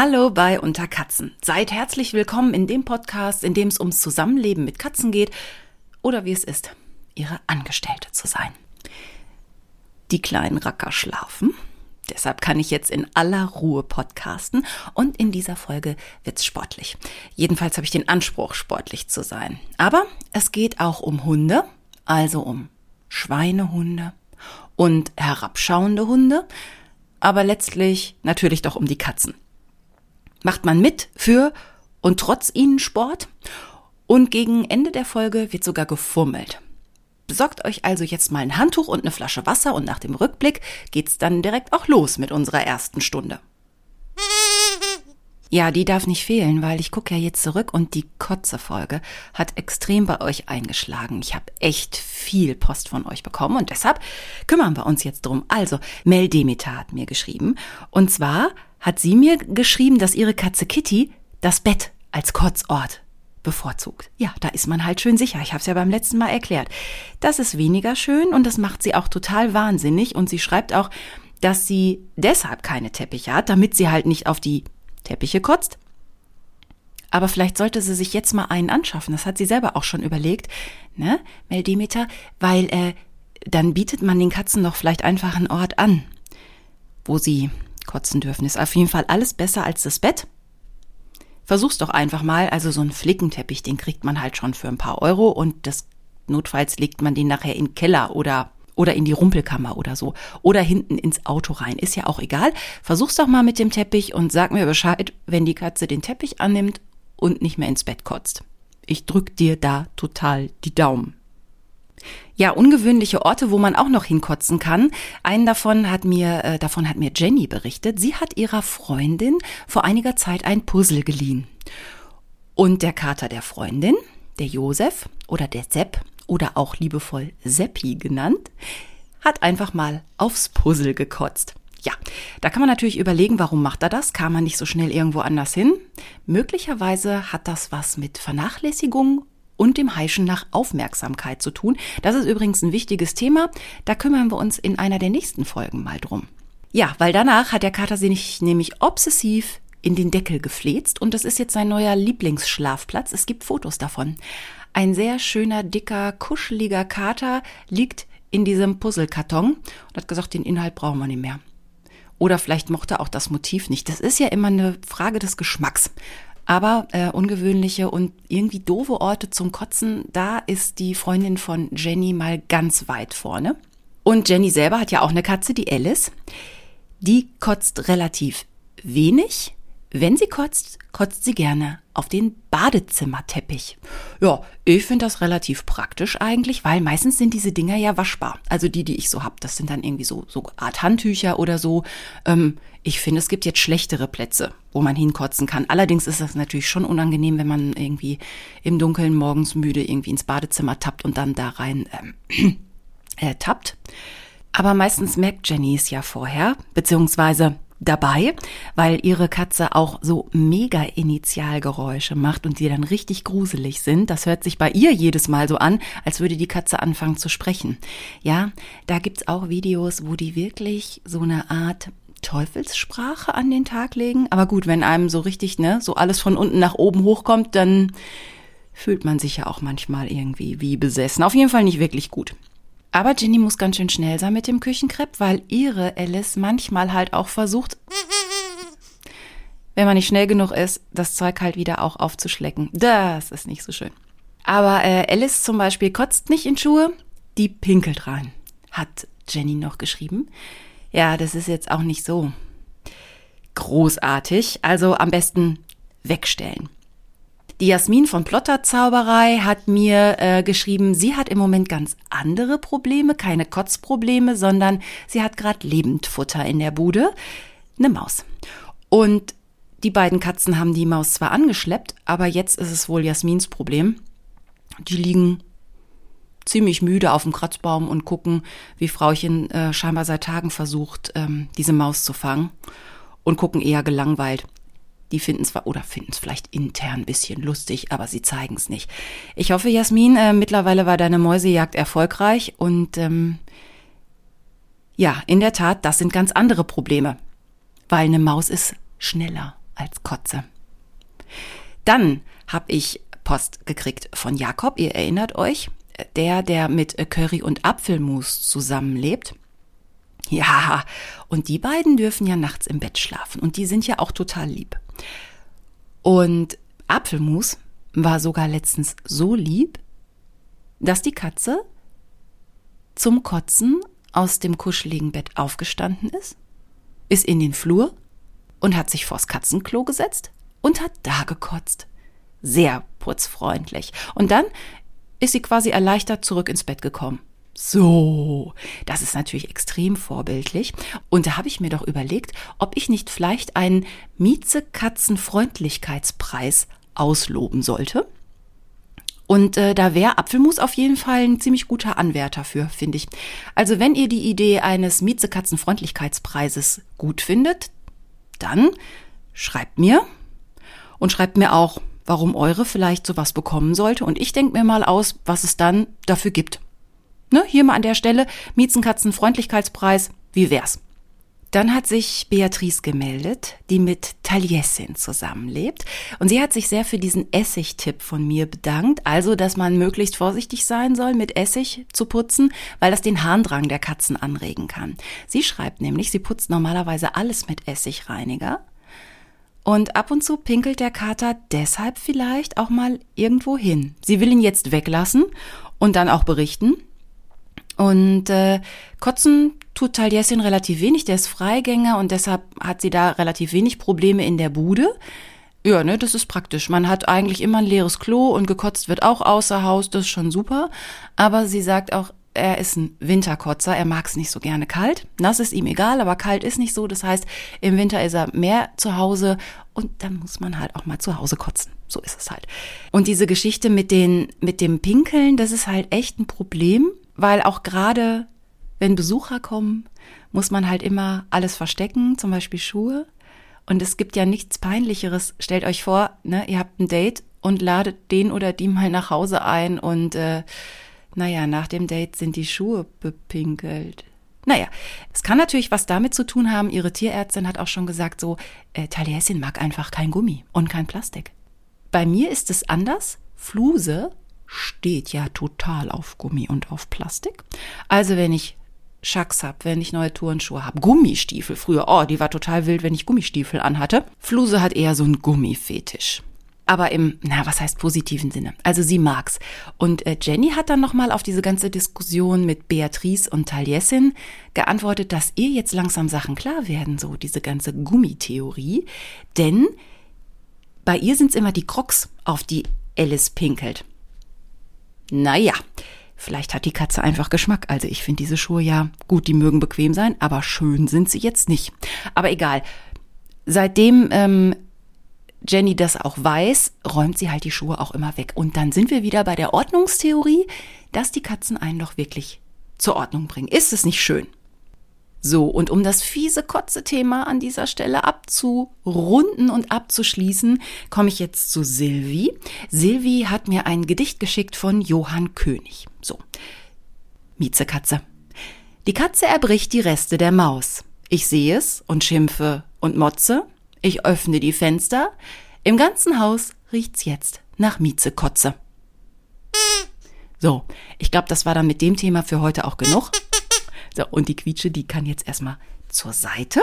Hallo bei Unter Katzen. Seid herzlich willkommen in dem Podcast, in dem es ums Zusammenleben mit Katzen geht oder wie es ist, ihre Angestellte zu sein. Die kleinen Racker schlafen. Deshalb kann ich jetzt in aller Ruhe podcasten und in dieser Folge wird's sportlich. Jedenfalls habe ich den Anspruch, sportlich zu sein. Aber es geht auch um Hunde, also um Schweinehunde und herabschauende Hunde, aber letztlich natürlich doch um die Katzen macht man mit für und trotz ihnen Sport. Und gegen Ende der Folge wird sogar gefummelt. Besorgt euch also jetzt mal ein Handtuch und eine Flasche Wasser und nach dem Rückblick geht's dann direkt auch los mit unserer ersten Stunde. Ja, die darf nicht fehlen, weil ich gucke ja jetzt zurück und die Kotze-Folge hat extrem bei euch eingeschlagen. Ich habe echt viel Post von euch bekommen und deshalb kümmern wir uns jetzt drum. Also, Mel Demeter hat mir geschrieben und zwar hat sie mir geschrieben, dass ihre Katze Kitty das Bett als Kotzort bevorzugt. Ja, da ist man halt schön sicher. Ich habe es ja beim letzten Mal erklärt. Das ist weniger schön und das macht sie auch total wahnsinnig. Und sie schreibt auch, dass sie deshalb keine Teppiche hat, damit sie halt nicht auf die Teppiche kotzt. Aber vielleicht sollte sie sich jetzt mal einen anschaffen. Das hat sie selber auch schon überlegt, ne, Meldemeter, weil äh, dann bietet man den Katzen doch vielleicht einfach einen Ort an, wo sie kotzen dürfen. Ist auf jeden Fall alles besser als das Bett. Versuch's doch einfach mal. Also so einen Flickenteppich, den kriegt man halt schon für ein paar Euro und das notfalls legt man den nachher in den Keller oder oder in die Rumpelkammer oder so oder hinten ins Auto rein. Ist ja auch egal. Versuch's doch mal mit dem Teppich und sag mir Bescheid, wenn die Katze den Teppich annimmt und nicht mehr ins Bett kotzt. Ich drück dir da total die Daumen. Ja, ungewöhnliche Orte, wo man auch noch hinkotzen kann. Einen davon hat mir, äh, davon hat mir Jenny berichtet. Sie hat ihrer Freundin vor einiger Zeit ein Puzzle geliehen. Und der Kater der Freundin, der Josef oder der Sepp oder auch liebevoll Seppi genannt, hat einfach mal aufs Puzzle gekotzt. Ja, da kann man natürlich überlegen, warum macht er das? Kam er nicht so schnell irgendwo anders hin? Möglicherweise hat das was mit Vernachlässigung und dem Heischen nach Aufmerksamkeit zu tun. Das ist übrigens ein wichtiges Thema. Da kümmern wir uns in einer der nächsten Folgen mal drum. Ja, weil danach hat der Kater sich nämlich obsessiv in den Deckel gefläzt und das ist jetzt sein neuer Lieblingsschlafplatz. Es gibt Fotos davon. Ein sehr schöner, dicker, kuscheliger Kater liegt in diesem Puzzlekarton und hat gesagt, den Inhalt brauchen wir nicht mehr. Oder vielleicht mochte auch das Motiv nicht. Das ist ja immer eine Frage des Geschmacks. Aber äh, ungewöhnliche und irgendwie doofe Orte zum Kotzen, da ist die Freundin von Jenny mal ganz weit vorne. Und Jenny selber hat ja auch eine Katze, die Alice. Die kotzt relativ wenig, wenn sie kotzt, kotzt sie gerne auf den Badezimmerteppich. Ja, ich finde das relativ praktisch eigentlich, weil meistens sind diese Dinger ja waschbar. Also die, die ich so hab, das sind dann irgendwie so so Art Handtücher oder so. Ähm, ich finde, es gibt jetzt schlechtere Plätze, wo man hinkotzen kann. Allerdings ist das natürlich schon unangenehm, wenn man irgendwie im Dunkeln morgens müde irgendwie ins Badezimmer tappt und dann da rein ähm, äh, tappt. Aber meistens merkt Jenny es ja vorher, beziehungsweise dabei, weil ihre Katze auch so mega Initialgeräusche macht und die dann richtig gruselig sind. Das hört sich bei ihr jedes Mal so an, als würde die Katze anfangen zu sprechen. Ja, da gibt's auch Videos, wo die wirklich so eine Art Teufelssprache an den Tag legen. Aber gut, wenn einem so richtig, ne, so alles von unten nach oben hochkommt, dann fühlt man sich ja auch manchmal irgendwie wie besessen. Auf jeden Fall nicht wirklich gut. Aber Ginny muss ganz schön schnell sein mit dem Küchenkrepp, weil ihre Alice manchmal halt auch versucht, wenn man nicht schnell genug ist, das Zeug halt wieder auch aufzuschlecken. Das ist nicht so schön. Aber äh, Alice zum Beispiel kotzt nicht in Schuhe, die pinkelt rein, hat Jenny noch geschrieben. Ja, das ist jetzt auch nicht so großartig. Also am besten wegstellen. Die Jasmin von Plotter Zauberei hat mir äh, geschrieben, sie hat im Moment ganz andere Probleme, keine Kotzprobleme, sondern sie hat gerade Lebendfutter in der Bude, eine Maus. Und die beiden Katzen haben die Maus zwar angeschleppt, aber jetzt ist es wohl Jasmins Problem. Die liegen ziemlich müde auf dem Kratzbaum und gucken, wie Frauchen äh, scheinbar seit Tagen versucht, ähm, diese Maus zu fangen und gucken eher gelangweilt. Die finden zwar oder finden es vielleicht intern ein bisschen lustig, aber sie zeigen es nicht. Ich hoffe, Jasmin, äh, mittlerweile war deine Mäusejagd erfolgreich und ähm, ja, in der Tat, das sind ganz andere Probleme, weil eine Maus ist schneller als Kotze. Dann habe ich Post gekriegt von Jakob, ihr erinnert euch, der, der mit Curry und Apfelmus zusammenlebt. Ja, und die beiden dürfen ja nachts im Bett schlafen und die sind ja auch total lieb. Und Apfelmus war sogar letztens so lieb, dass die Katze zum Kotzen aus dem kuscheligen Bett aufgestanden ist, ist in den Flur und hat sich vors Katzenklo gesetzt und hat da gekotzt. Sehr putzfreundlich. Und dann ist sie quasi erleichtert zurück ins Bett gekommen. So, das ist natürlich extrem vorbildlich. Und da habe ich mir doch überlegt, ob ich nicht vielleicht einen Miezekatzenfreundlichkeitspreis ausloben sollte. Und äh, da wäre Apfelmus auf jeden Fall ein ziemlich guter Anwärter für, finde ich. Also wenn ihr die Idee eines Miezekatzenfreundlichkeitspreises gut findet, dann schreibt mir und schreibt mir auch, warum eure vielleicht sowas bekommen sollte. Und ich denke mir mal aus, was es dann dafür gibt. Ne, hier mal an der Stelle, Miezenkatzen Freundlichkeitspreis, wie wär's? Dann hat sich Beatrice gemeldet, die mit Taliesin zusammenlebt. Und sie hat sich sehr für diesen Essigtipp von mir bedankt. Also, dass man möglichst vorsichtig sein soll, mit Essig zu putzen, weil das den Harndrang der Katzen anregen kann. Sie schreibt nämlich, sie putzt normalerweise alles mit Essigreiniger. Und ab und zu pinkelt der Kater deshalb vielleicht auch mal irgendwo hin. Sie will ihn jetzt weglassen und dann auch berichten. Und äh, Kotzen tut Taliesin relativ wenig, der ist Freigänger und deshalb hat sie da relativ wenig Probleme in der Bude. Ja, ne, das ist praktisch. Man hat eigentlich immer ein leeres Klo und gekotzt wird auch außer Haus, das ist schon super. Aber sie sagt auch, er ist ein Winterkotzer, er mag es nicht so gerne kalt. Nass ist ihm egal, aber kalt ist nicht so. Das heißt, im Winter ist er mehr zu Hause und dann muss man halt auch mal zu Hause kotzen. So ist es halt. Und diese Geschichte mit den, mit dem Pinkeln, das ist halt echt ein Problem weil auch gerade wenn Besucher kommen, muss man halt immer alles verstecken, zum Beispiel Schuhe. Und es gibt ja nichts Peinlicheres. Stellt euch vor, ne, ihr habt ein Date und ladet den oder die mal nach Hause ein und äh, naja, nach dem Date sind die Schuhe bepinkelt. Naja, es kann natürlich was damit zu tun haben. Ihre Tierärztin hat auch schon gesagt, so, äh, Taliesin mag einfach kein Gummi und kein Plastik. Bei mir ist es anders. Fluse steht ja total auf Gummi und auf Plastik. Also wenn ich Schacks hab, wenn ich neue Turnschuhe hab, Gummistiefel früher, oh, die war total wild, wenn ich Gummistiefel anhatte. Fluse hat eher so einen Gummifetisch. Aber im, na, was heißt positiven Sinne? Also sie mag's. Und äh, Jenny hat dann nochmal auf diese ganze Diskussion mit Beatrice und Taliesin geantwortet, dass ihr jetzt langsam Sachen klar werden, so diese ganze Gummitheorie. Denn bei ihr sind's immer die Crocs, auf die Alice pinkelt. Naja, vielleicht hat die Katze einfach Geschmack. Also ich finde diese Schuhe ja gut, die mögen bequem sein, aber schön sind sie jetzt nicht. Aber egal. Seitdem ähm, Jenny das auch weiß, räumt sie halt die Schuhe auch immer weg. Und dann sind wir wieder bei der Ordnungstheorie, dass die Katzen einen doch wirklich zur Ordnung bringen. Ist es nicht schön? So, und um das fiese Kotze-Thema an dieser Stelle abzurunden und abzuschließen, komme ich jetzt zu Silvi. Silvi hat mir ein Gedicht geschickt von Johann König. So, Miezekatze. Die Katze erbricht die Reste der Maus. Ich sehe es und schimpfe und motze. Ich öffne die Fenster. Im ganzen Haus riecht's jetzt nach Miezekotze. So, ich glaube, das war dann mit dem Thema für heute auch genug. So, und die Quietsche, die kann jetzt erstmal zur Seite.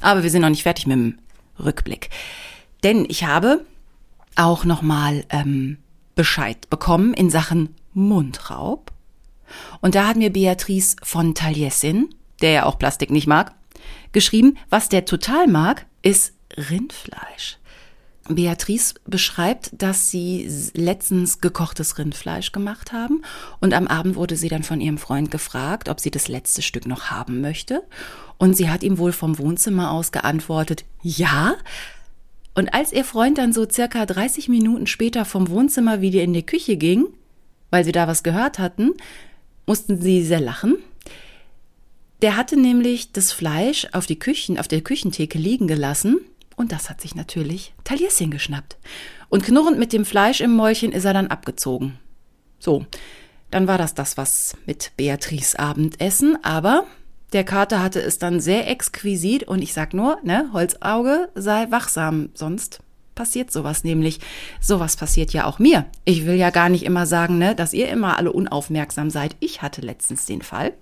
Aber wir sind noch nicht fertig mit dem Rückblick. Denn ich habe auch nochmal ähm, Bescheid bekommen in Sachen Mundraub. Und da hat mir Beatrice von Taliesin, der ja auch Plastik nicht mag, geschrieben, was der total mag, ist Rindfleisch. Beatrice beschreibt, dass sie letztens gekochtes Rindfleisch gemacht haben und am Abend wurde sie dann von ihrem Freund gefragt, ob sie das letzte Stück noch haben möchte. Und sie hat ihm wohl vom Wohnzimmer aus geantwortet, ja. Und als ihr Freund dann so circa 30 Minuten später vom Wohnzimmer wieder in die Küche ging, weil sie da was gehört hatten, mussten sie sehr lachen. Der hatte nämlich das Fleisch auf die Küchen, auf der Küchentheke liegen gelassen und das hat sich natürlich Talieschen geschnappt. Und knurrend mit dem Fleisch im Mäulchen ist er dann abgezogen. So, dann war das das was mit Beatrice Abendessen, aber Der Kater hatte es dann sehr exquisit und ich sag nur, ne, Holzauge, sei wachsam, sonst passiert sowas nämlich. Sowas passiert ja auch mir. Ich will ja gar nicht immer sagen, ne, dass ihr immer alle unaufmerksam seid. Ich hatte letztens den Fall,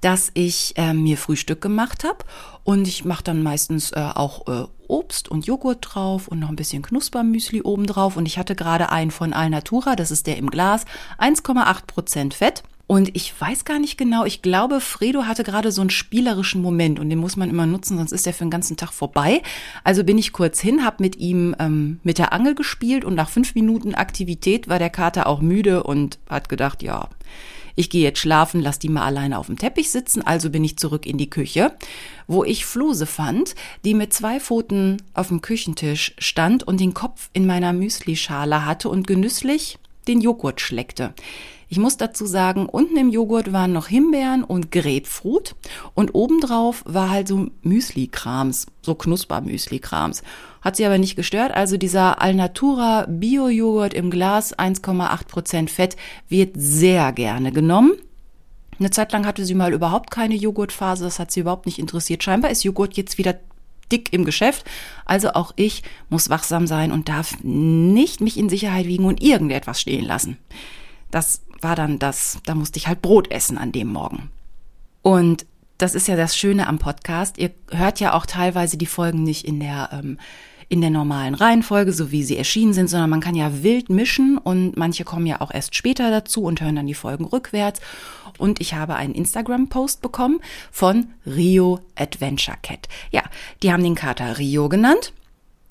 dass ich äh, mir Frühstück gemacht habe und ich mache dann meistens äh, auch äh, Obst und Joghurt drauf und noch ein bisschen Knuspermüsli oben drauf und ich hatte gerade einen von Alnatura, das ist der im Glas, 1,8 Prozent Fett. Und ich weiß gar nicht genau, ich glaube, Fredo hatte gerade so einen spielerischen Moment und den muss man immer nutzen, sonst ist der für den ganzen Tag vorbei. Also bin ich kurz hin, habe mit ihm ähm, mit der Angel gespielt und nach fünf Minuten Aktivität war der Kater auch müde und hat gedacht, ja, ich gehe jetzt schlafen, lass die mal alleine auf dem Teppich sitzen, also bin ich zurück in die Küche, wo ich Fluse fand, die mit zwei Pfoten auf dem Küchentisch stand und den Kopf in meiner Müslischale hatte und genüsslich den Joghurt schleckte. Ich muss dazu sagen, unten im Joghurt waren noch Himbeeren und Grapefruit und obendrauf war halt so Müsli-Krams, so Knusper-Müsli-Krams. Hat sie aber nicht gestört, also dieser Alnatura Bio-Joghurt im Glas, 1,8% Fett, wird sehr gerne genommen. Eine Zeit lang hatte sie mal überhaupt keine Joghurtphase, das hat sie überhaupt nicht interessiert. Scheinbar ist Joghurt jetzt wieder dick im Geschäft. Also auch ich muss wachsam sein und darf nicht mich in Sicherheit wiegen und irgendetwas stehen lassen. Das war dann das, da musste ich halt Brot essen an dem Morgen. Und das ist ja das Schöne am Podcast. Ihr hört ja auch teilweise die Folgen nicht in der ähm, in der normalen Reihenfolge, so wie sie erschienen sind, sondern man kann ja wild mischen und manche kommen ja auch erst später dazu und hören dann die Folgen rückwärts. Und ich habe einen Instagram-Post bekommen von Rio Adventure Cat. Ja, die haben den Kater Rio genannt.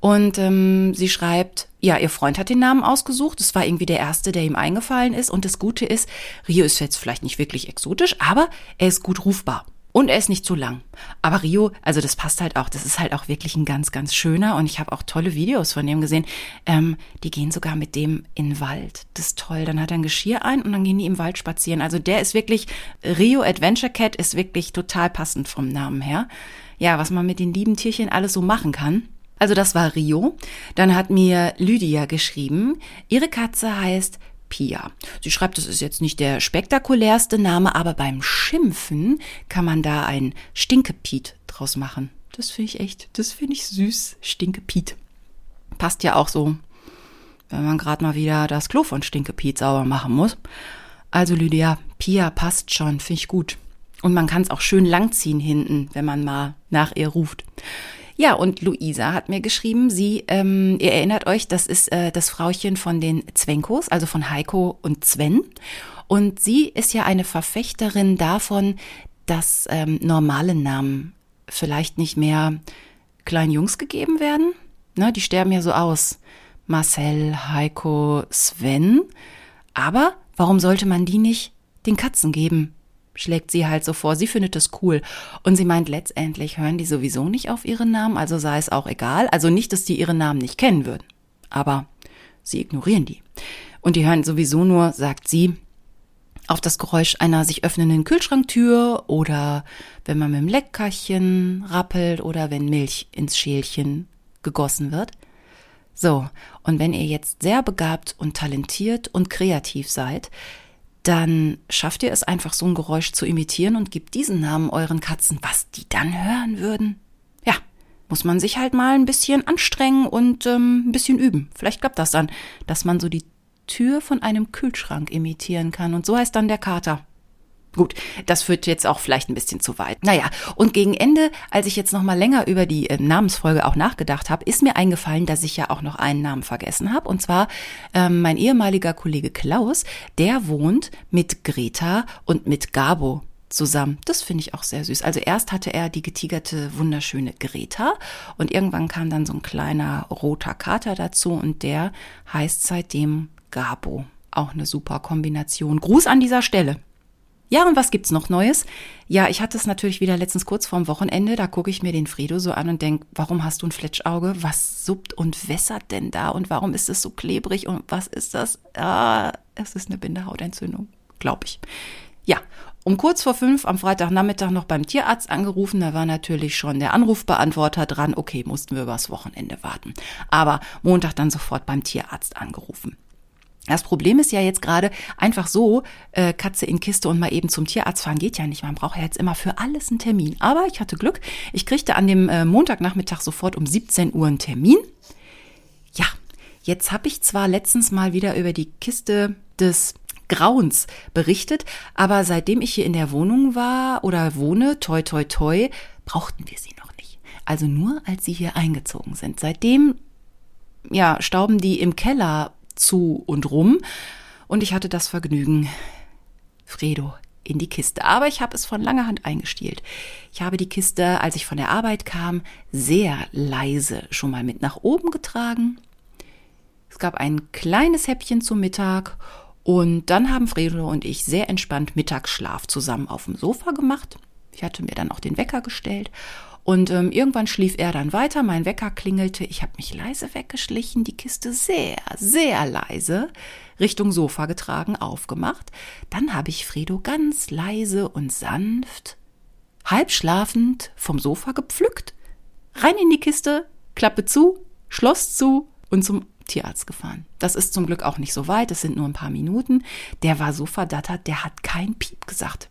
Und ähm, sie schreibt, ja, ihr Freund hat den Namen ausgesucht. Es war irgendwie der erste, der ihm eingefallen ist. Und das Gute ist, Rio ist jetzt vielleicht nicht wirklich exotisch, aber er ist gut rufbar. Und er ist nicht zu lang. Aber Rio, also das passt halt auch. Das ist halt auch wirklich ein ganz, ganz schöner. Und ich habe auch tolle Videos von dem gesehen. Ähm, die gehen sogar mit dem in den Wald. Das ist toll. Dann hat er ein Geschirr ein und dann gehen die im Wald spazieren. Also der ist wirklich, Rio Adventure Cat ist wirklich total passend vom Namen her. Ja, was man mit den lieben Tierchen alles so machen kann. Also das war Rio. Dann hat mir Lydia geschrieben, ihre Katze heißt Pia. Sie schreibt, das ist jetzt nicht der spektakulärste Name, aber beim Schimpfen kann man da ein Stinkepiet draus machen. Das finde ich echt, das finde ich süß. Stinkepiet. Passt ja auch so, wenn man gerade mal wieder das Klo von Stinkepiet sauber machen muss. Also Lydia, Pia passt schon, finde ich gut. Und man kann es auch schön langziehen hinten, wenn man mal nach ihr ruft. Ja, und Luisa hat mir geschrieben, sie, ähm, ihr erinnert euch, das ist äh, das Frauchen von den Zwenkos, also von Heiko und Sven. Und sie ist ja eine Verfechterin davon, dass ähm, normale Namen vielleicht nicht mehr kleinen Jungs gegeben werden. Ne, die sterben ja so aus. Marcel, Heiko, Sven. Aber warum sollte man die nicht den Katzen geben? Schlägt sie halt so vor. Sie findet das cool. Und sie meint, letztendlich hören die sowieso nicht auf ihre Namen, also sei es auch egal. Also nicht, dass die ihre Namen nicht kennen würden. Aber sie ignorieren die. Und die hören sowieso nur, sagt sie, auf das Geräusch einer sich öffnenden Kühlschranktür oder wenn man mit dem Leckerchen rappelt oder wenn Milch ins Schälchen gegossen wird. So, und wenn ihr jetzt sehr begabt und talentiert und kreativ seid, dann schafft ihr es einfach so ein Geräusch zu imitieren und gebt diesen Namen euren Katzen, was die dann hören würden. Ja, muss man sich halt mal ein bisschen anstrengen und ähm, ein bisschen üben. Vielleicht klappt das dann, dass man so die Tür von einem Kühlschrank imitieren kann. Und so heißt dann der Kater. Gut, das führt jetzt auch vielleicht ein bisschen zu weit. Naja, und gegen Ende, als ich jetzt noch mal länger über die äh, Namensfolge auch nachgedacht habe, ist mir eingefallen, dass ich ja auch noch einen Namen vergessen habe. Und zwar ähm, mein ehemaliger Kollege Klaus, der wohnt mit Greta und mit Gabo zusammen. Das finde ich auch sehr süß. Also erst hatte er die getigerte, wunderschöne Greta und irgendwann kam dann so ein kleiner roter Kater dazu und der heißt seitdem Gabo. Auch eine super Kombination. Gruß an dieser Stelle. Ja, und was gibt's noch Neues? Ja, ich hatte es natürlich wieder letztens kurz vorm Wochenende, da gucke ich mir den Fredo so an und denk, warum hast du ein Fletschauge? Was suppt und wässert denn da und warum ist es so klebrig und was ist das? Ah, es ist eine Bindehautentzündung, glaube ich. Ja, um kurz vor fünf am Freitagnachmittag noch beim Tierarzt angerufen, da war natürlich schon der Anrufbeantworter dran. Okay, mussten wir übers Wochenende warten. Aber Montag dann sofort beim Tierarzt angerufen. Das Problem ist ja jetzt gerade einfach so, äh, Katze in Kiste und mal eben zum Tierarzt fahren geht ja nicht. Man braucht ja jetzt immer für alles einen Termin. Aber ich hatte Glück. Ich kriegte an dem äh, Montagnachmittag sofort um 17 Uhr einen Termin. Ja, jetzt habe ich zwar letztens mal wieder über die Kiste des Grauens berichtet, aber seitdem ich hier in der Wohnung war oder wohne, toi toi toi, brauchten wir sie noch nicht. Also nur als sie hier eingezogen sind. Seitdem ja, stauben die im Keller zu und rum. Und ich hatte das Vergnügen, Fredo in die Kiste. Aber ich habe es von langer Hand eingestielt. Ich habe die Kiste, als ich von der Arbeit kam, sehr leise schon mal mit nach oben getragen. Es gab ein kleines Häppchen zum Mittag und dann haben Fredo und ich sehr entspannt Mittagsschlaf zusammen auf dem Sofa gemacht. Ich hatte mir dann auch den Wecker gestellt und ähm, irgendwann schlief er dann weiter, mein Wecker klingelte, ich habe mich leise weggeschlichen, die Kiste sehr, sehr leise Richtung Sofa getragen, aufgemacht. Dann habe ich Fredo ganz leise und sanft, halb schlafend vom Sofa gepflückt, rein in die Kiste, Klappe zu, Schloss zu und zum Tierarzt gefahren. Das ist zum Glück auch nicht so weit, es sind nur ein paar Minuten. Der war so verdattert, der hat kein Piep gesagt.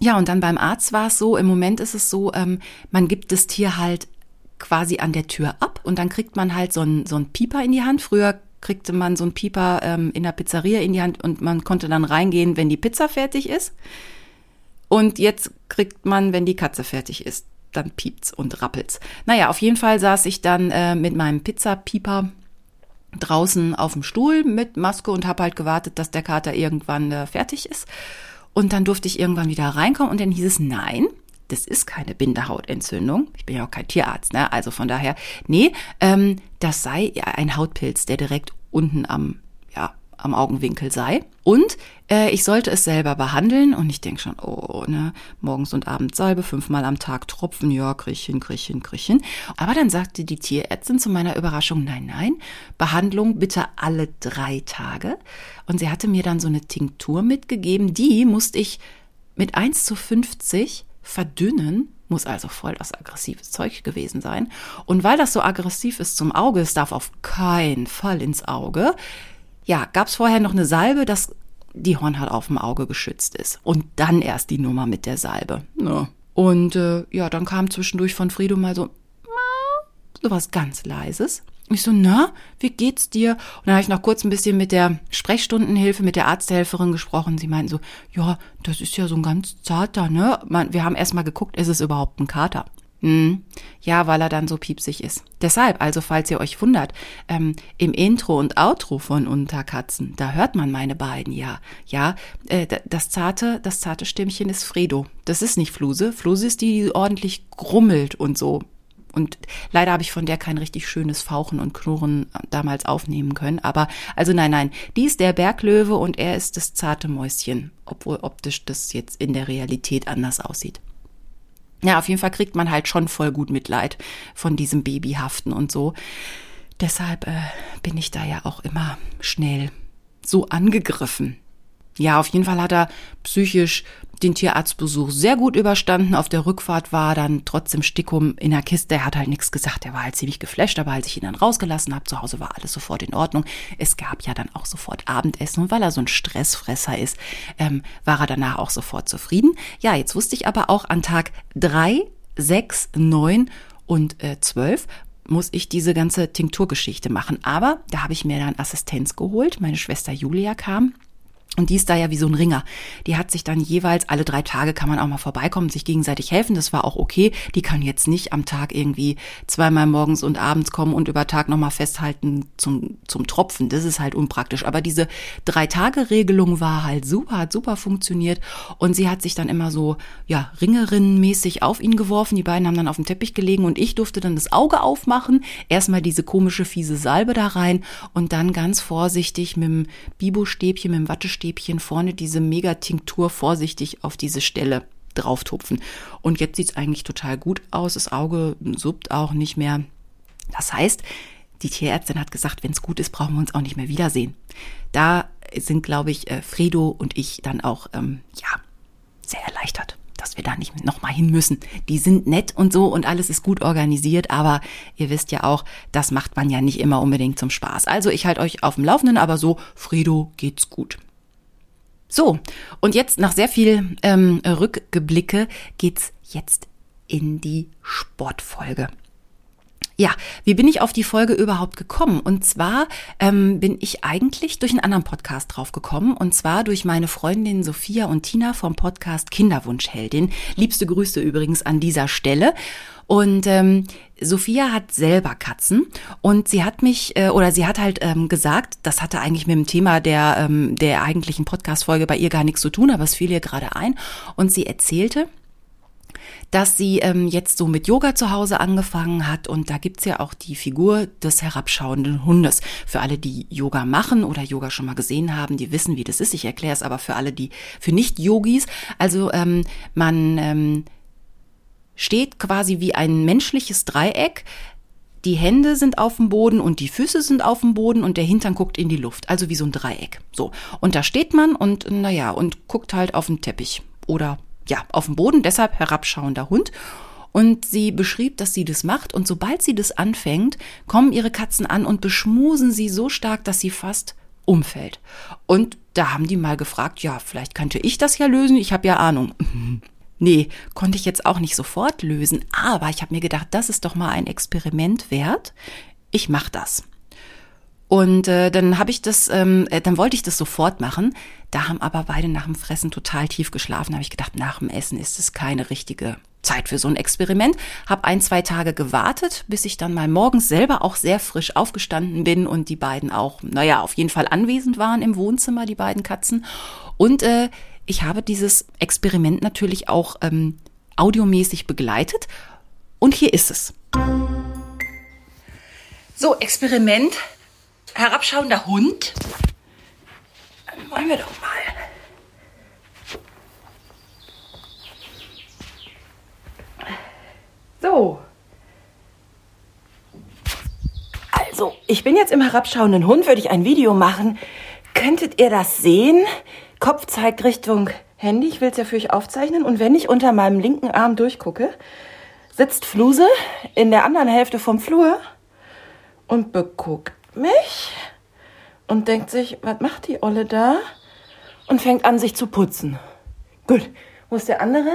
Ja, und dann beim Arzt war es so, im Moment ist es so, ähm, man gibt das Tier halt quasi an der Tür ab und dann kriegt man halt so ein, so ein Pieper in die Hand. Früher kriegte man so ein Pieper ähm, in der Pizzeria in die Hand und man konnte dann reingehen, wenn die Pizza fertig ist. Und jetzt kriegt man, wenn die Katze fertig ist, dann piept's und rappelt's. Naja, auf jeden Fall saß ich dann äh, mit meinem Pizza-Pieper draußen auf dem Stuhl mit Maske und habe halt gewartet, dass der Kater irgendwann äh, fertig ist. Und dann durfte ich irgendwann wieder reinkommen und dann hieß es, nein, das ist keine Bindehautentzündung. Ich bin ja auch kein Tierarzt, ne? Also von daher, nee, ähm, das sei ein Hautpilz, der direkt unten am, am Augenwinkel sei. Und äh, ich sollte es selber behandeln und ich denke schon, oh, ne, morgens und abends Salbe, fünfmal am Tag Tropfen, ja, krieg ich hin. Aber dann sagte die Tierärztin zu meiner Überraschung, nein, nein, Behandlung bitte alle drei Tage. Und sie hatte mir dann so eine Tinktur mitgegeben, die musste ich mit 1 zu 50 verdünnen muss also voll das aggressives Zeug gewesen sein. Und weil das so aggressiv ist zum Auge, es darf auf keinen Fall ins Auge, ja, gab es vorher noch eine Salbe, dass die Hornhaut auf dem Auge geschützt ist. Und dann erst die Nummer mit der Salbe. Ja. Und äh, ja, dann kam zwischendurch von Frido mal so, so was ganz Leises. Ich so, na, wie geht's dir? Und dann habe ich noch kurz ein bisschen mit der Sprechstundenhilfe, mit der Arzthelferin gesprochen. Sie meinten so, ja, das ist ja so ein ganz zarter, ne? wir haben erst mal geguckt, ist es überhaupt ein Kater? Hm, ja, weil er dann so piepsig ist. Deshalb, also falls ihr euch wundert, ähm, im Intro und Outro von Unterkatzen, da hört man meine beiden ja. Ja, äh, das zarte, das zarte Stimmchen ist Fredo. Das ist nicht Fluse. Fluse ist die, die ordentlich grummelt und so. Und leider habe ich von der kein richtig schönes Fauchen und Knurren damals aufnehmen können. Aber, also nein, nein, die ist der Berglöwe und er ist das zarte Mäuschen. Obwohl optisch das jetzt in der Realität anders aussieht ja, auf jeden Fall kriegt man halt schon voll gut Mitleid von diesem Babyhaften und so. Deshalb äh, bin ich da ja auch immer schnell so angegriffen. Ja, auf jeden Fall hat er psychisch den Tierarztbesuch sehr gut überstanden. Auf der Rückfahrt war dann trotzdem Stickum in der Kiste. Er hat halt nichts gesagt. Er war halt ziemlich geflasht, aber als ich ihn dann rausgelassen habe, zu Hause war alles sofort in Ordnung. Es gab ja dann auch sofort Abendessen und weil er so ein Stressfresser ist, ähm, war er danach auch sofort zufrieden. Ja, jetzt wusste ich aber auch an Tag drei, sechs, neun und äh, muss ich diese ganze Tinkturgeschichte machen. Aber da habe ich mir dann Assistenz geholt. Meine Schwester Julia kam und die ist da ja wie so ein Ringer. Die hat sich dann jeweils alle drei Tage kann man auch mal vorbeikommen, sich gegenseitig helfen. Das war auch okay. Die kann jetzt nicht am Tag irgendwie zweimal morgens und abends kommen und über Tag nochmal festhalten zum, zum Tropfen. Das ist halt unpraktisch. Aber diese drei Tage Regelung war halt super, hat super funktioniert. Und sie hat sich dann immer so, ja, Ringerinnenmäßig auf ihn geworfen. Die beiden haben dann auf dem Teppich gelegen und ich durfte dann das Auge aufmachen. Erstmal diese komische, fiese Salbe da rein und dann ganz vorsichtig mit dem Bibo-Stäbchen, mit dem Wattestäbchen Stäbchen vorne diese Megatinktur vorsichtig auf diese Stelle drauftupfen. Und jetzt sieht es eigentlich total gut aus. Das Auge suppt auch nicht mehr. Das heißt, die Tierärztin hat gesagt, wenn es gut ist, brauchen wir uns auch nicht mehr wiedersehen. Da sind, glaube ich, äh, Fredo und ich dann auch, ähm, ja, sehr erleichtert dass wir da nicht nochmal hin müssen. Die sind nett und so und alles ist gut organisiert, aber ihr wisst ja auch, das macht man ja nicht immer unbedingt zum Spaß. Also ich halte euch auf dem Laufenden, aber so, Fredo geht's gut. So, und jetzt nach sehr viel ähm, Rückgeblicke geht's jetzt in die Sportfolge. Ja, wie bin ich auf die Folge überhaupt gekommen? Und zwar ähm, bin ich eigentlich durch einen anderen Podcast drauf gekommen. Und zwar durch meine Freundin Sophia und Tina vom Podcast Kinderwunschheldin. Liebste Grüße übrigens an dieser Stelle. Und ähm, Sophia hat selber Katzen und sie hat mich äh, oder sie hat halt ähm, gesagt, das hatte eigentlich mit dem Thema der ähm, der eigentlichen Podcast-Folge bei ihr gar nichts zu tun, aber es fiel ihr gerade ein und sie erzählte, dass sie ähm, jetzt so mit Yoga zu Hause angefangen hat und da gibt's ja auch die Figur des herabschauenden Hundes. Für alle, die Yoga machen oder Yoga schon mal gesehen haben, die wissen, wie das ist. Ich erkläre es aber für alle, die für Nicht-Yogis. Also ähm, man ähm, steht quasi wie ein menschliches Dreieck. Die Hände sind auf dem Boden und die Füße sind auf dem Boden und der Hintern guckt in die Luft, also wie so ein Dreieck. So. Und da steht man und, naja, und guckt halt auf den Teppich oder ja, auf dem Boden, deshalb herabschauender Hund. Und sie beschrieb, dass sie das macht und sobald sie das anfängt, kommen ihre Katzen an und beschmusen sie so stark, dass sie fast umfällt. Und da haben die mal gefragt, ja, vielleicht könnte ich das ja lösen, ich habe ja Ahnung. nee, konnte ich jetzt auch nicht sofort lösen, aber ich habe mir gedacht, das ist doch mal ein Experiment wert. Ich mache das. Und äh, dann habe ich das, ähm, äh, dann wollte ich das sofort machen. Da haben aber beide nach dem Fressen total tief geschlafen. Habe ich gedacht, nach dem Essen ist es keine richtige Zeit für so ein Experiment. Hab ein, zwei Tage gewartet, bis ich dann mal morgens selber auch sehr frisch aufgestanden bin und die beiden auch, naja, auf jeden Fall anwesend waren im Wohnzimmer, die beiden Katzen. Und äh, ich habe dieses Experiment natürlich auch ähm, audiomäßig begleitet. Und hier ist es. So, Experiment herabschauender Hund. Wollen wir doch mal. So. Also, ich bin jetzt im herabschauenden Hund, würde ich ein Video machen. Könntet ihr das sehen? Kopf zeigt Richtung Handy. Ich will es ja für euch aufzeichnen. Und wenn ich unter meinem linken Arm durchgucke, sitzt Fluse in der anderen Hälfte vom Flur und beguckt mich und denkt sich, was macht die Olle da? Und fängt an, sich zu putzen. Gut, wo ist der andere?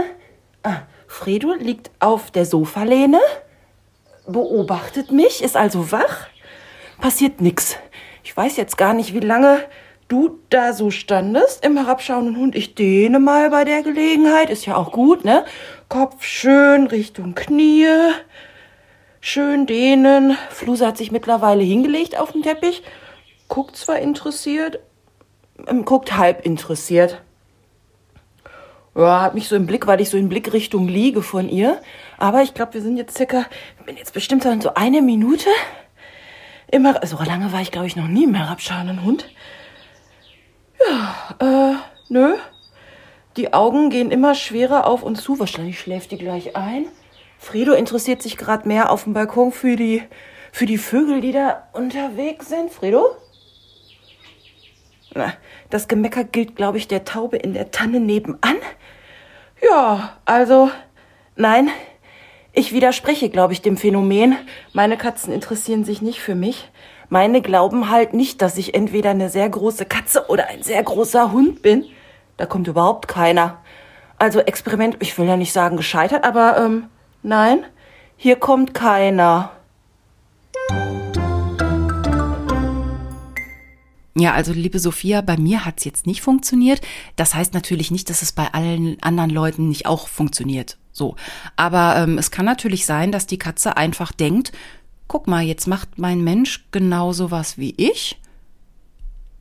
Ah, Fredo liegt auf der Sofalehne, beobachtet mich, ist also wach. Passiert nix. Ich weiß jetzt gar nicht, wie lange du da so standest im herabschauenden Hund. Ich dehne mal bei der Gelegenheit, ist ja auch gut, ne? Kopf schön Richtung Knie. Schön dehnen. Fluse hat sich mittlerweile hingelegt auf den Teppich. Guckt zwar interessiert, ähm, guckt halb interessiert. Ja, hat mich so im Blick, weil ich so in Blickrichtung liege von ihr. Aber ich glaube, wir sind jetzt circa, bin jetzt bestimmt so eine Minute. Immer, so lange war ich, glaube ich, noch nie im herabschauenden Hund. Ja, äh, nö. Die Augen gehen immer schwerer auf und zu. Wahrscheinlich schläft die gleich ein. Fredo interessiert sich gerade mehr auf dem Balkon für die, für die Vögel, die da unterwegs sind. Fredo? Na, das Gemecker gilt, glaube ich, der Taube in der Tanne nebenan. Ja, also, nein, ich widerspreche, glaube ich, dem Phänomen. Meine Katzen interessieren sich nicht für mich. Meine glauben halt nicht, dass ich entweder eine sehr große Katze oder ein sehr großer Hund bin. Da kommt überhaupt keiner. Also Experiment, ich will ja nicht sagen gescheitert, aber ähm, Nein, hier kommt keiner. Ja, also liebe Sophia, bei mir hat's jetzt nicht funktioniert. Das heißt natürlich nicht, dass es bei allen anderen Leuten nicht auch funktioniert. So. Aber ähm, es kann natürlich sein, dass die Katze einfach denkt, guck mal, jetzt macht mein Mensch genauso was wie ich